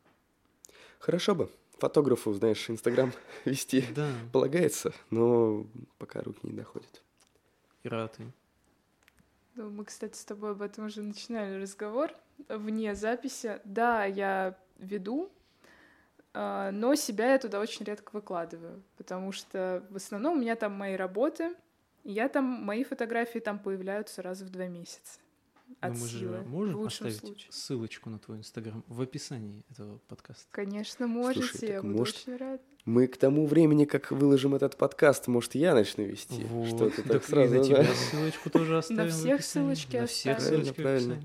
Хорошо бы фотографу, знаешь, Инстаграм вести да. полагается, но пока руки не доходят. И рад им. Ну, мы, кстати, с тобой об этом уже начинали разговор вне записи. Да, я веду, а, но себя я туда очень редко выкладываю, потому что в основном у меня там мои работы, и я там, мои фотографии там появляются раз в два месяца. От Но мы силы, же можем в лучшем оставить случае. ссылочку на твой инстаграм в описании этого подкаста. Конечно, можете, Слушай, я буду может, очень рада. Мы к тому времени, как выложим этот подкаст, может, я начну вести. Вот. Что ты так Так и сразу, на да? ссылочку тоже оставим. в всех ссылочки На всех оставим. ссылочки Правильно.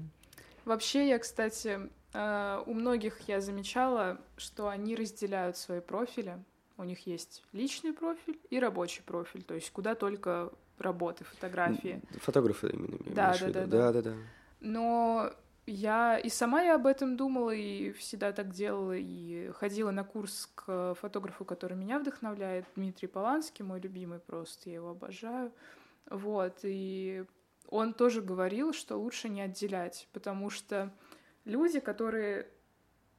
Вообще, я, кстати, э, у многих я замечала, что они разделяют свои профили. У них есть личный профиль и рабочий профиль, то есть куда только работы, фотографии. Фотографы именно Да, да, да. да, да, да. Но я и сама я об этом думала, и всегда так делала, и ходила на курс к фотографу, который меня вдохновляет, Дмитрий Поланский, мой любимый просто, я его обожаю. Вот, и он тоже говорил, что лучше не отделять, потому что люди, которые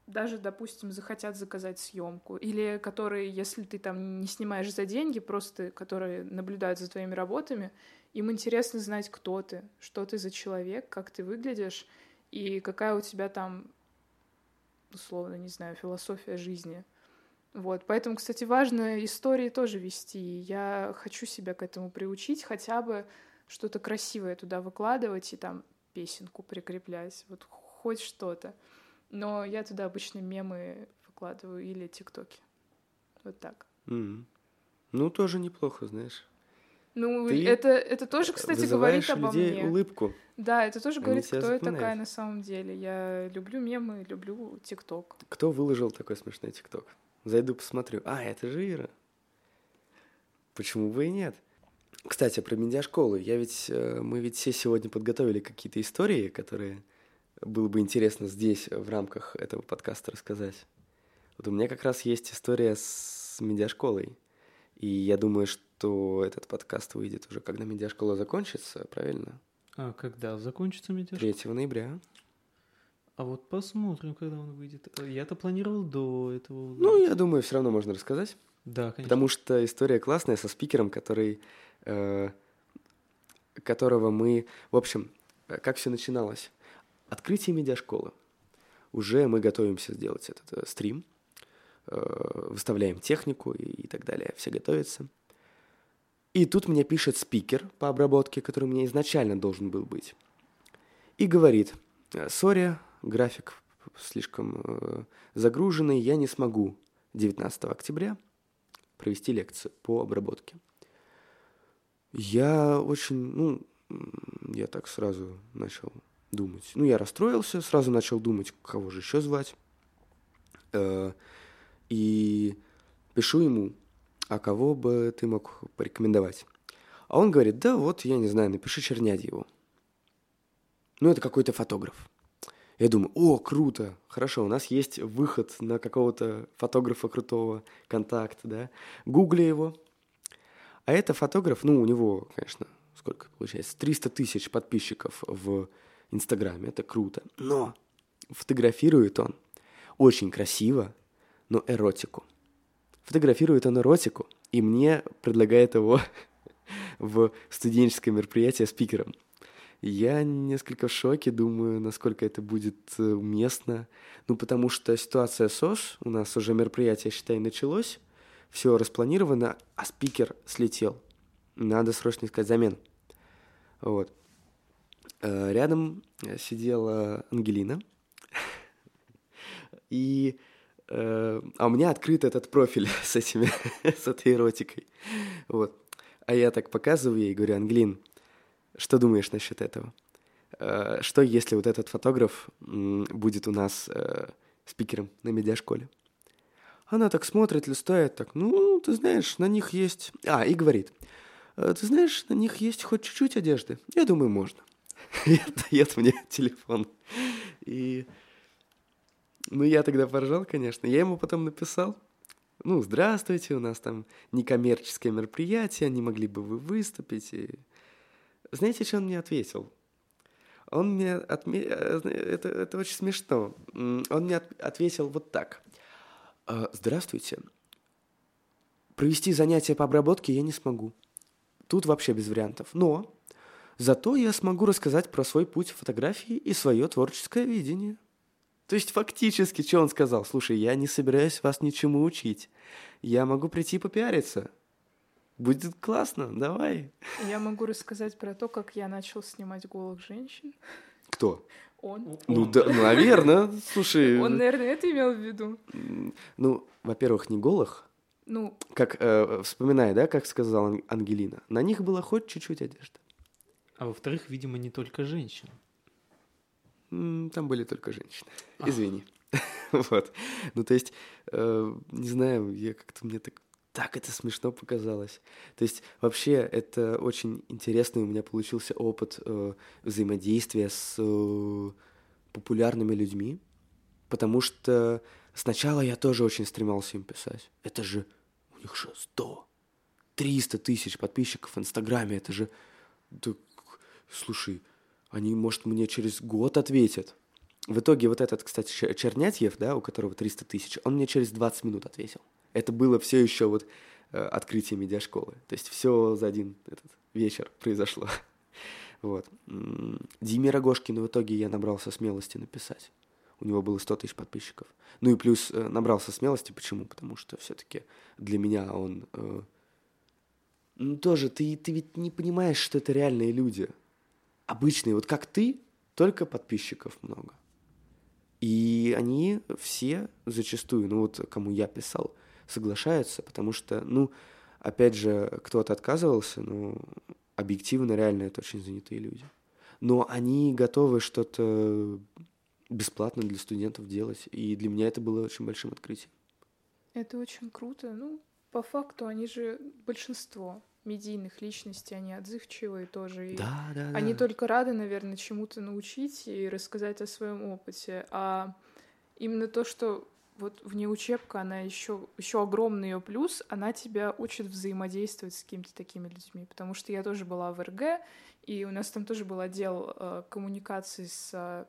даже, допустим, захотят заказать съемку, или которые, если ты там не снимаешь за деньги, просто которые наблюдают за твоими работами, им интересно знать, кто ты, что ты за человек, как ты выглядишь, и какая у тебя там, условно, не знаю, философия жизни. Вот, поэтому, кстати, важно истории тоже вести. Я хочу себя к этому приучить, хотя бы что-то красивое туда выкладывать и там песенку прикреплять, вот хоть что-то. Но я туда обычно мемы выкладываю или тиктоки. Вот так. М. Ну, тоже неплохо, знаешь. Ну, Ты это, это тоже, кстати, говорит обо людей мне. улыбку. Да, это тоже Они говорит, кто я такая запоминают. на самом деле. Я люблю мемы, люблю ТикТок. Кто выложил такой смешной ТикТок? Зайду посмотрю. А, это же Ира. Почему бы и нет? Кстати, про медиашколы. Я ведь, э, мы ведь все сегодня подготовили какие-то истории, которые было бы интересно здесь, в рамках этого подкаста рассказать. Вот у меня как раз есть история с медиашколой. И я думаю, что этот подкаст выйдет уже, когда медиашкола закончится, правильно? А когда закончится медиаш? 3 ноября. А вот посмотрим, когда он выйдет. Я-то планировал до этого. Ну, я думаю, все равно можно рассказать. да, конечно. Потому что история классная со спикером, который, э, которого мы, в общем, э, как все начиналось. Открытие медиашколы. Уже мы готовимся сделать этот э, стрим, выставляем технику и, и так далее, все готовятся. И тут мне пишет спикер по обработке, который у меня изначально должен был быть. И говорит, «Э, сори, график слишком э, загруженный, я не смогу 19 октября провести лекцию по обработке. Я очень, ну, я так сразу начал думать. Ну, я расстроился, сразу начал думать, кого же еще звать. Э, И пишу ему, а кого бы ты мог порекомендовать? А он говорит, да вот, я не знаю, напиши Чернядьеву. Ну, это какой-то фотограф. Я думаю, о, круто, хорошо, у нас есть выход на какого-то фотографа крутого, контакт, да. Гугли его. А это фотограф, ну, у него, конечно, сколько получается, 300 тысяч подписчиков в Инстаграме, это круто. Но фотографирует он очень красиво, но эротику. Фотографирует он эротику, и мне предлагает его в студенческое мероприятие спикером. Я несколько в шоке, думаю, насколько это будет э, уместно. Ну, потому что ситуация СОС, у нас уже мероприятие, считай, началось, все распланировано, а спикер слетел. Надо срочно искать замену. Вот. Э, Рядом э, сидела Ангелина. И... э, А у меня открыт этот профиль с этими, с этой эротикой. Вот. А я так показываю ей и говорю, Ангелин, что думаешь насчет этого? Э, Что, если вот этот фотограф будет у нас э, спикером на медиашколе? Она так смотрит, листает, так, ну, ты знаешь, на них есть... А, и говорит, «Э, ты знаешь, на них есть хоть чуть-чуть одежды? Я думаю, можно. И отдает мне телефон. И... Ну, я тогда поржал, конечно. Я ему потом написал, ну, здравствуйте, у нас там некоммерческое мероприятие, не могли бы вы выступить? И... Знаете, что он мне ответил? Он мне отме... э, это, это очень смешно. Он мне от- ответил вот так. «А, Здравствуйте. Провести занятия по обработке я не смогу. Тут вообще без вариантов. Но Зато я смогу рассказать про свой путь фотографии и свое творческое видение. То есть фактически, что он сказал? Слушай, я не собираюсь вас ничему учить. Я могу прийти попиариться. Будет классно, давай. Я могу рассказать про то, как я начал снимать голых женщин. Кто? Он. Ну, да, наверное. Слушай. Он, наверное, это имел в виду. Ну, во-первых, не голых. Ну, Как, э, вспоминая, да, как сказала Ан- Ангелина, на них было хоть чуть-чуть одежды. А во-вторых, видимо, не только женщин. Там были только женщины. А. Извини. Вот. Ну, то есть, э, не знаю, я как-то мне так, так это смешно показалось. То есть, вообще, это очень интересный у меня получился опыт э, взаимодействия с э, популярными людьми, потому что сначала я тоже очень стремался им писать. Это же у них же 100, 300 тысяч подписчиков в Инстаграме, это же... да, слушай, они, может, мне через год ответят. В итоге вот этот, кстати, Чер- Чернятьев, да, у которого 300 тысяч, он мне через 20 минут ответил. Это было все еще вот э, открытие медиашколы. То есть все за один этот вечер произошло. Вот. Диме Рогошкину в итоге я набрался смелости написать. У него было 100 тысяч подписчиков. Ну и плюс э, набрался смелости. Почему? Потому что все-таки для меня он... э, ну тоже, ты, ты ведь не понимаешь, что это реальные люди. Обычные, вот как ты, только подписчиков много. И они все зачастую, ну вот кому я писал, соглашаются, потому что, ну, опять же, кто-то отказывался, но объективно, реально это очень занятые люди. Но они готовы что-то бесплатно для студентов делать, и для меня это было очень большим открытием. это очень круто. Ну, по факту они же большинство медийных личностей, они отзывчивые тоже. И Да, да, Они да. только рады, наверное, чему-то научить и рассказать о своем опыте. А именно то, что вот внеучебка, она еще, еще огромный ее плюс, она тебя учит взаимодействовать с какими-то такими людьми. Потому что я тоже была в РГ, и у нас там тоже был отдел э, коммуникации с, э,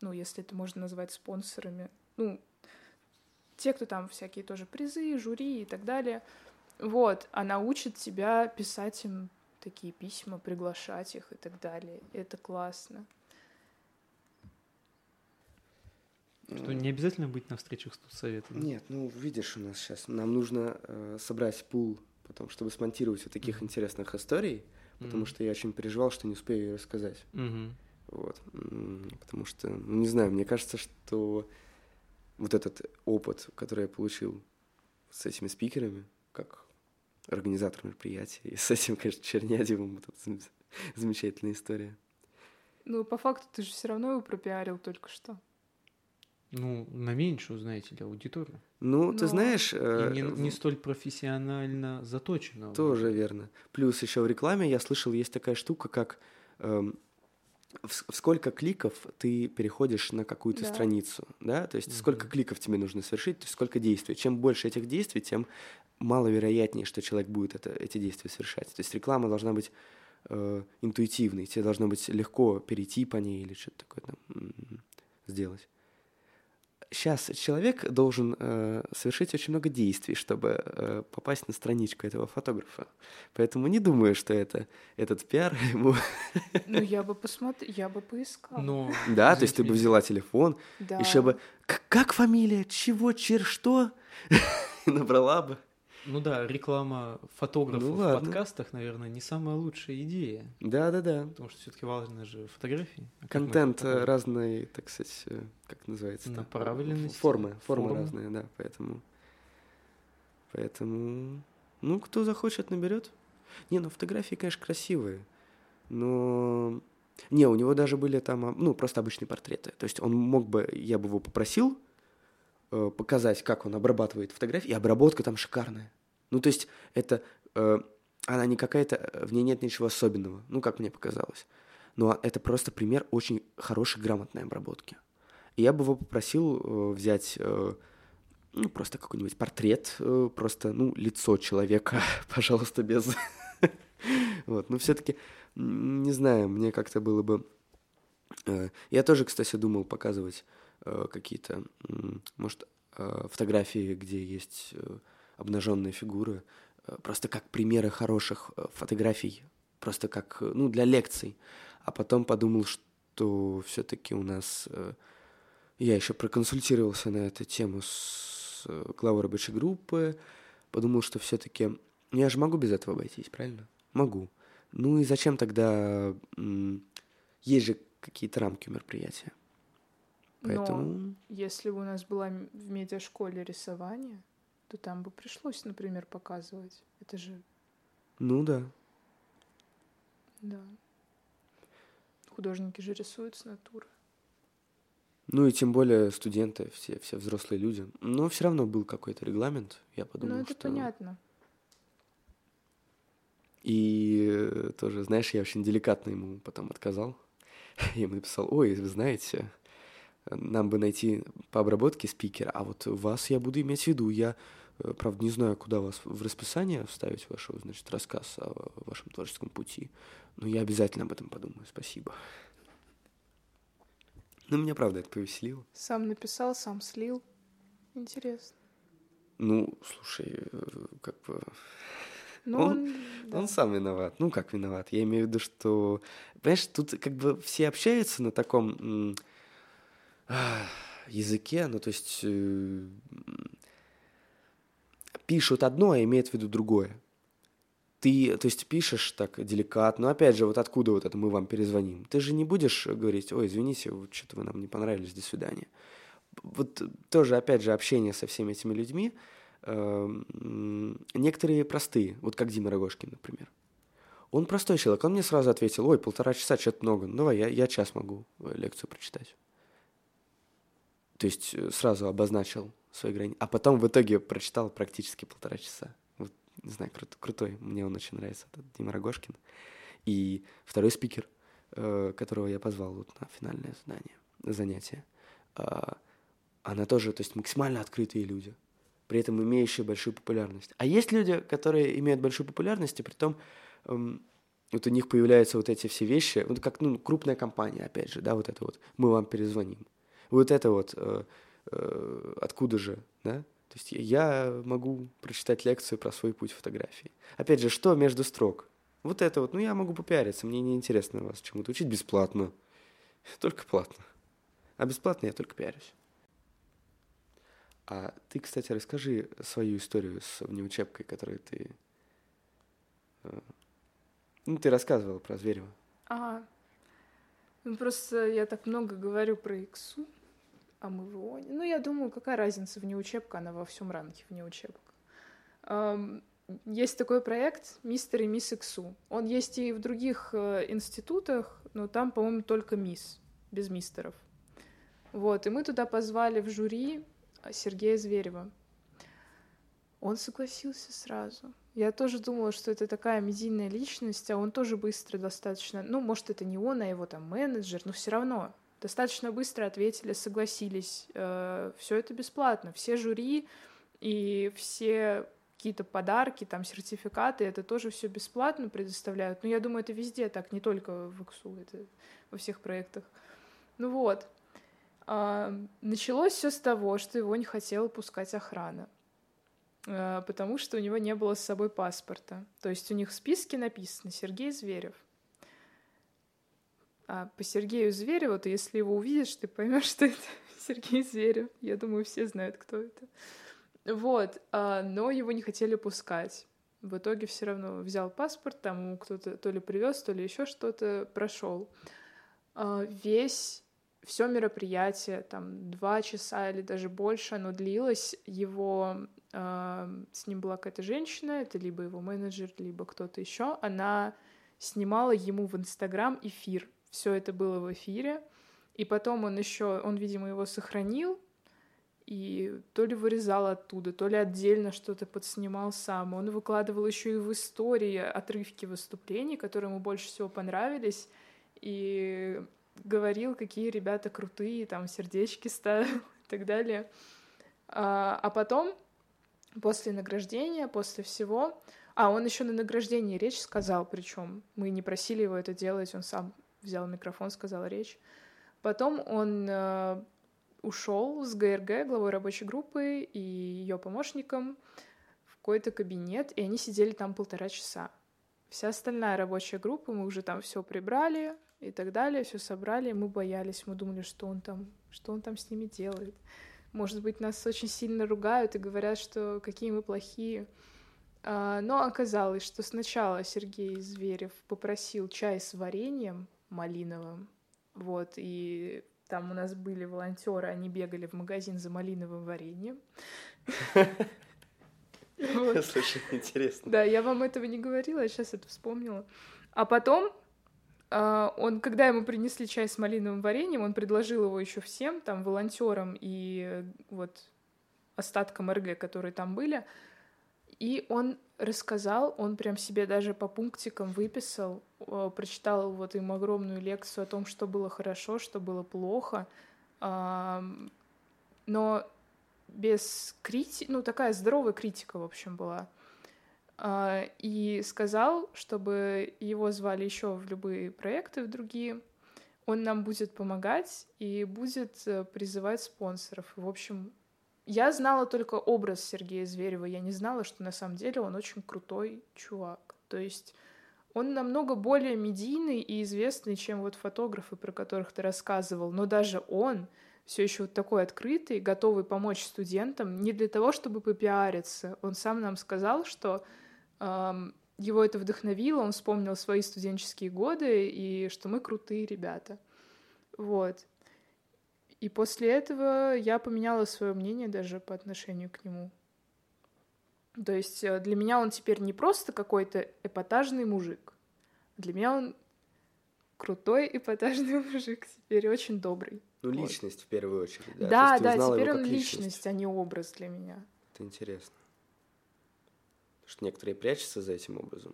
ну, если это можно назвать спонсорами, ну, те, кто там всякие тоже призы, жюри и так далее. Вот, она учит тебя писать им такие письма, приглашать их и так далее. Это классно. Что не обязательно быть на встречах студсовета. да? Нет, ну видишь, у нас сейчас нам нужно э, собрать пул, потом, чтобы смонтировать вот таких Мгм. интересных историй, потому Мгм. что я очень переживал, что не успею ее рассказать. Мгм. Вот. Потому что, ну, не знаю, мне кажется, что вот этот опыт, который я получил с этими спикерами, как организатор мероприятия, и с этим, конечно, Чернядевым, вот эта зам- замечательная история. Ну, по факту ты же все равно его пропиарил только что. Ну, на меньшую, знаете ли, аудиторию. Ну, ты Но- знаешь... И э, не, в- не столь профессионально заточенную. Тоже верно. Плюс еще в рекламе я слышал, есть такая штука, как эм, в, сколько кликов ты переходишь на какую-то Да. страницу, да? То есть сколько Мгм. кликов тебе нужно совершить, то есть сколько действий. Чем больше этих действий, тем маловероятнее, что человек будет это, эти действия совершать. То есть реклама должна быть э, интуитивной, тебе должно быть легко перейти по ней или что-то такое там сделать. Сейчас человек должен э, совершить очень много действий, чтобы э, попасть на страничку этого фотографа. Поэтому не думаю, что это этот пиар ему. Ну, я бы посмотрела, я бы поискала. Но, Да, то есть ты бы взяла телефон, да. еще бы «К- как фамилия, чего, чер, что, и набрала бы. Ну да, реклама фотографов Ну в подкастах, наверное, не самая лучшая идея. Да, да, да. Потому что все-таки важны же фотографии. А Контент э, разный, так сказать, э, как называется? там? Направленности, Формы, формы формы. разные, да, поэтому. Поэтому, ну, кто захочет, наберет. Не, ну фотографии, конечно, красивые, но... Не, у него даже были там, а, ну, просто обычные портреты. То есть он мог бы, я бы его попросил э, показать, как он обрабатывает фотографии, и обработка там шикарная. Ну, то есть это... э, она не какая-то... э, В ней нет ничего особенного, ну, как мне показалось. Но это просто пример очень хорошей, грамотной обработки. И я бы его попросил э, взять, э, ну, просто какой-нибудь портрет, э, просто, ну, лицо человека, пожалуйста, без... Вот, но все-таки, не знаю, мне как-то было бы... э, Я тоже, кстати, думал показывать какие-то, м, может, э, фотографии, где есть обнаженные фигуры, э, просто как примеры хороших э, фотографий просто как, ну, для лекций. А потом подумал, что все-таки у нас... Э, я еще проконсультировался на эту тему с э, главой рабочей группы, подумал, что все-таки... Ну, я же могу без этого обойтись, правильно? Могу. Ну и зачем тогда... Есть же какие-то рамки мероприятия. Поэтому... Но если бы у нас была в медиашколе рисование, то там бы пришлось, например, показывать. Это же... Ну да. Да. Художники же рисуют с натуры. Ну и тем более студенты, все, все взрослые люди. Но все равно был какой-то регламент, я подумал, Ну это что... понятно. И тоже, знаешь, я очень деликатно ему потом отказал. Я ему написал, ой, вы знаете, нам бы найти по обработке спикера, а вот вас я буду иметь в виду. Я, э, правда, не знаю, куда вас в расписание вставить вашего, значит, рассказ о вашем творческом пути, но я обязательно об этом подумаю. Спасибо. Ну, меня, правда, это повеселило. Сам написал, сам слил. Интересно. Ну, слушай, э, как бы... Ну, он, он, да. он сам виноват. Ну, как виноват? Я имею в виду, что... Понимаешь, тут как бы все общаются на таком языке, ну то есть э, пишут одно, а имеют в виду другое. Ты, то есть, пишешь так деликатно, но опять же, вот откуда вот это мы вам перезвоним? Ты же не будешь говорить, ой, извините, вот что-то вы нам не понравились, до свидания. Вот тоже, опять же, общение со всеми этими людьми, э, некоторые простые, вот как Дима Рогошкин, например. Он простой человек, он мне сразу ответил, ой, полтора часа, что-то много, ну давай, я, я час могу э, лекцию прочитать. То есть э, сразу обозначил свои границы. А потом в итоге прочитал практически полтора часа. Вот, не знаю, крут, крутой. Мне он очень нравится, этот Дима Рогошкин. И второй спикер, э, которого я позвал вот на финальное задание, занятие, э, она тоже, то есть максимально открытые люди, при этом имеющие большую популярность. А есть люди, которые имеют большую популярность, и при том эм, вот у них появляются вот эти все вещи, вот как ну, крупная компания, опять же, да, вот это вот, мы вам перезвоним вот это вот э, э, откуда же, да? То есть я могу прочитать лекцию про свой путь фотографии. Опять же, что между строк? Вот это вот, ну я могу попиариться, мне не интересно вас чему-то учить бесплатно. Только платно. А бесплатно я только пиарюсь. А ты, кстати, расскажи свою историю с внеучебкой, которую ты... Э, ну, ты рассказывала про Зверева. А, ну просто я так много говорю про иксу, а мы в Ну, я думаю, какая разница, вне учебка, она во всем ранге вне учебок. Есть такой проект «Мистер и мисс Иксу». Он есть и в других э, институтах, но там, по-моему, только мисс, без мистеров. Вот, и мы туда позвали в жюри Сергея Зверева. Он согласился сразу. Я тоже думала, что это такая медийная личность, а он тоже быстро достаточно... Ну, может, это не он, а его там менеджер, но все равно достаточно быстро ответили, согласились. Э, все это бесплатно. Все жюри и все какие-то подарки, там, сертификаты, это тоже все бесплатно предоставляют. Но я думаю, это везде так, не только в ИКСУ, это во всех проектах. Ну вот. А, началось все с того, что его не хотела пускать охрана, а, потому что у него не было с собой паспорта. То есть у них в списке написано Сергей Зверев. А по Сергею Звереву, то если его увидишь, ты поймешь, что это Сергей Зверев. Я думаю, все знают, кто это. Вот, а, но его не хотели пускать. В итоге все равно взял паспорт, там кто-то то ли привез, то ли еще что-то прошел. А, весь все мероприятие, там два часа или даже больше, оно длилось. Его э, с ним была какая-то женщина, это либо его менеджер, либо кто-то еще. Она снимала ему в Инстаграм эфир все это было в эфире. И потом он еще, он, видимо, его сохранил, и то ли вырезал оттуда, то ли отдельно что-то подснимал сам. Он выкладывал еще и в истории отрывки выступлений, которые ему больше всего понравились, и говорил, какие ребята крутые, там сердечки ставил и так далее. А, а потом, после награждения, после всего, а он еще на награждении речь сказал, причем мы не просили его это делать, он сам взял микрофон, сказал речь. Потом он э, ушел с ГРГ, главой рабочей группы, и ее помощником в какой-то кабинет, и они сидели там полтора часа. вся остальная рабочая группа, мы уже там все прибрали и так далее, все собрали, мы боялись, мы думали, что он там, что он там с ними делает. Может быть, нас очень сильно ругают и говорят, что какие мы плохие. А, но оказалось, что сначала Сергей Зверев попросил чай с вареньем малиновым, вот, и там у нас были волонтеры, они бегали в магазин за малиновым вареньем. Слушай, интересно. Да, я вам этого не говорила, я сейчас это вспомнила. А потом а, он, когда ему принесли чай с малиновым вареньем, он предложил его еще всем, там, волонтерам и вот остаткам РГ, которые там были. И он рассказал, он прям себе даже по пунктикам выписал, прочитал вот им огромную лекцию о том, что было хорошо, что было плохо. Но без критики, ну, такая здоровая критика, в общем, была. А, и сказал, чтобы его звали еще в любые проекты, в другие. Он нам будет помогать и будет э, призывать спонсоров. В общем, я знала только образ Сергея Зверева. Я не знала, что на самом деле он очень крутой чувак. То есть он намного более медийный и известный, чем вот фотографы, про которых ты рассказывал. Но даже он все еще вот такой открытый, готовый помочь студентам, не для того, чтобы попиариться. Он сам нам сказал, что эм, его это вдохновило, он вспомнил свои студенческие годы, и что мы крутые ребята. Вот. И после этого я поменяла свое мнение даже по отношению к нему. То есть э, для меня он теперь не просто какой-то эпатажный мужик. Для меня он крутой эпатажный мужик, теперь очень добрый. Ну, личность вот. в первую очередь, да? Да, да, теперь он личность. личность, а не образ для меня. Это интересно. Потому что некоторые прячутся за этим образом.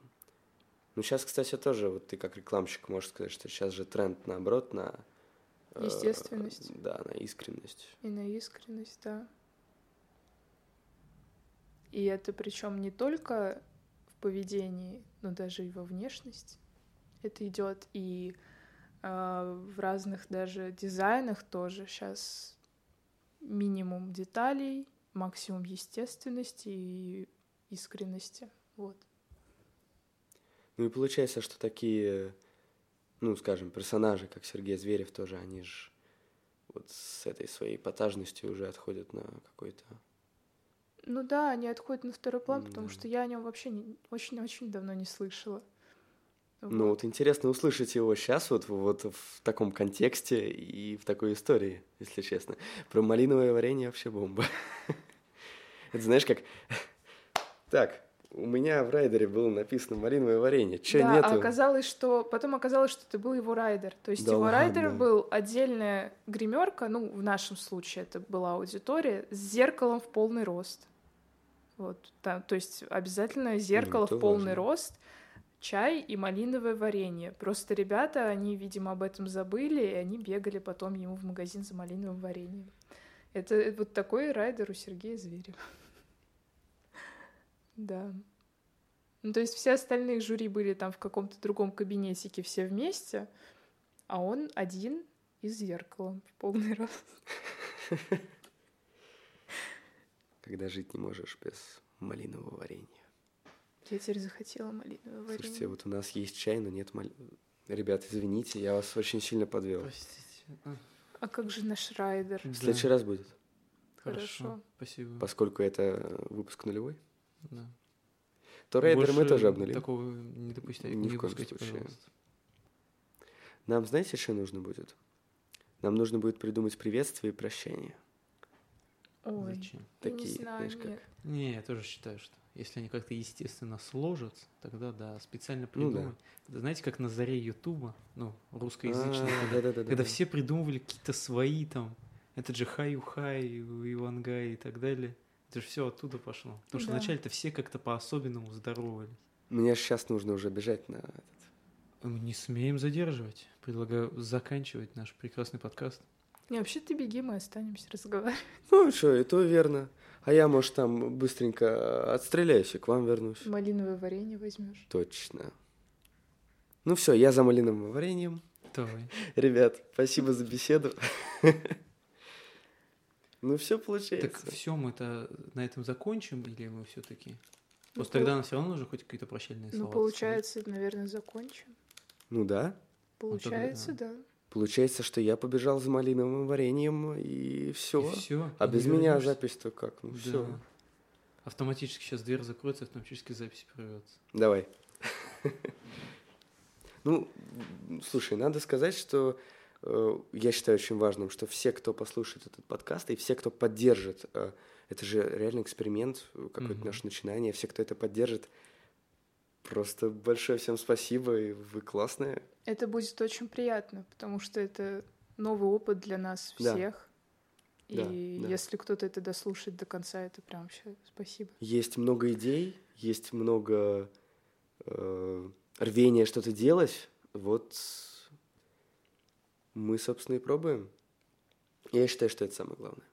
Ну, сейчас, кстати, тоже, вот ты как рекламщик можешь сказать, что сейчас же тренд, наоборот, на... Э, Естественность. Э, да, на искренность. И на искренность, да. И это причем не только в поведении, но даже и во внешности. Это идет и а, в разных даже дизайнах тоже сейчас минимум деталей, максимум естественности и искренности. Вот. Ну и получается, что такие, ну, скажем, персонажи, как Сергей Зверев, тоже, они же вот с этой своей эпатажностью уже отходят на какой-то... Ну да, они отходят на второй план, да. потому что я о нем вообще очень-очень давно не слышала. Ну вот интересно услышать его сейчас вот, вот в таком контексте и в такой истории, если честно. Про малиновое варенье вообще бомба. Это знаешь как... Так, у меня в райдере было написано малиновое варенье. Че да, нету? а оказалось, что... Потом оказалось, что это был его райдер. То есть да его ладно. райдер был отдельная гримерка, ну, в нашем случае это была аудитория, с зеркалом в полный рост. Вот, да, то есть обязательно зеркало ну, в полный важно. рост чай и малиновое варенье. Просто ребята, они, видимо, об этом забыли, и они бегали потом ему в магазин за малиновым вареньем. Это вот такой райдер у Сергея Зверева. Да. Ну, то есть все остальные жюри были там в каком-то другом кабинетике все вместе, а он один и с зеркалом в полный рост. Когда жить не можешь без малинового варенья. Я теперь захотела малиновое варенье. Слушайте, вот у нас есть чай, но нет мали... Ребят, извините, я вас очень сильно подвел. Простите. А, а как же наш райдер? В следующий раз будет. Хорошо. Спасибо. Поскольку это выпуск нулевой. Да. То райдер мы тоже обнулим. такого не допустите. Ни не в коем случае. Пожалуйста. Нам, знаете, что нужно будет? Нам нужно будет придумать приветствие и прощание. Ой, Зачем? Такие, не знаю, знаешь, как... Не, я тоже считаю, что если они как-то естественно сложатся, тогда да, специально придумать. Ну, да. Знаете, как на заре Ютуба, ну, русскоязычного, а, когда, да, да, когда да, все придумывали какие-то свои там, этот же Хаю-Хай, Ивангай и так далее. Это же все оттуда пошло. Потому что да. вначале-то все как-то по-особенному здоровались. Мне сейчас нужно уже бежать на этот. Мы не смеем задерживать. Предлагаю заканчивать наш прекрасный подкаст. Не, вообще ты беги, мы останемся разговаривать. Ну, что, и то верно. А я, может, там быстренько отстреляюсь и к вам вернусь. Малиновое варенье возьмешь. Точно. Ну все, я за малиновым вареньем. Давай. Ребят, спасибо за беседу. Ну все получается. Так все, мы-то на этом закончим или мы все-таки? Просто тогда нам все равно нужно хоть какие-то прощальные слова. Ну, получается, наверное, закончим. Ну да. Получается, да. Получается, что я побежал за малиновым вареньем, и все. И все. А без меня запись-то как? Ну Да. все. Автоматически сейчас дверь закроется, автоматически запись прервется. Давай. Ну, слушай, надо сказать, что я считаю очень важным, что все, кто послушает этот подкаст, и все, кто поддержит, э, это же реально эксперимент, э, какое-то Мгм. наше начинание, все, кто это поддержит, просто большое всем спасибо, и вы классные. Это будет очень приятно, потому что это новый опыт для нас Да. всех. Да, И да. если кто-то это дослушает до конца, это прям вообще спасибо. Есть много идей, есть много э, рвения что-то делать. Вот мы, собственно, и пробуем. Я считаю, что это самое главное.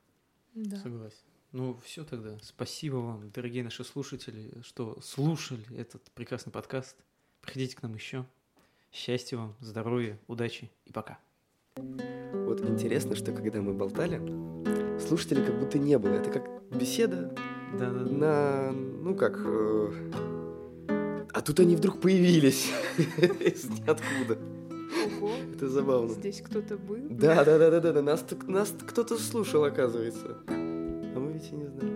Да. Согласен. Ну, все тогда. Спасибо вам, дорогие наши слушатели, что слушали этот прекрасный подкаст. Приходите к нам еще. Счастья вам, здоровья, удачи и пока. Вот интересно, что когда мы болтали, слушателей как будто не было. Это как беседа Да, да, на... Ну, как... э, А тут они вдруг появились из ниоткуда. Это забавно. здесь кто-то был. Да, да, да, да, да. Нас, нас кто-то слушал, оказывается. А мы ведь и не знали.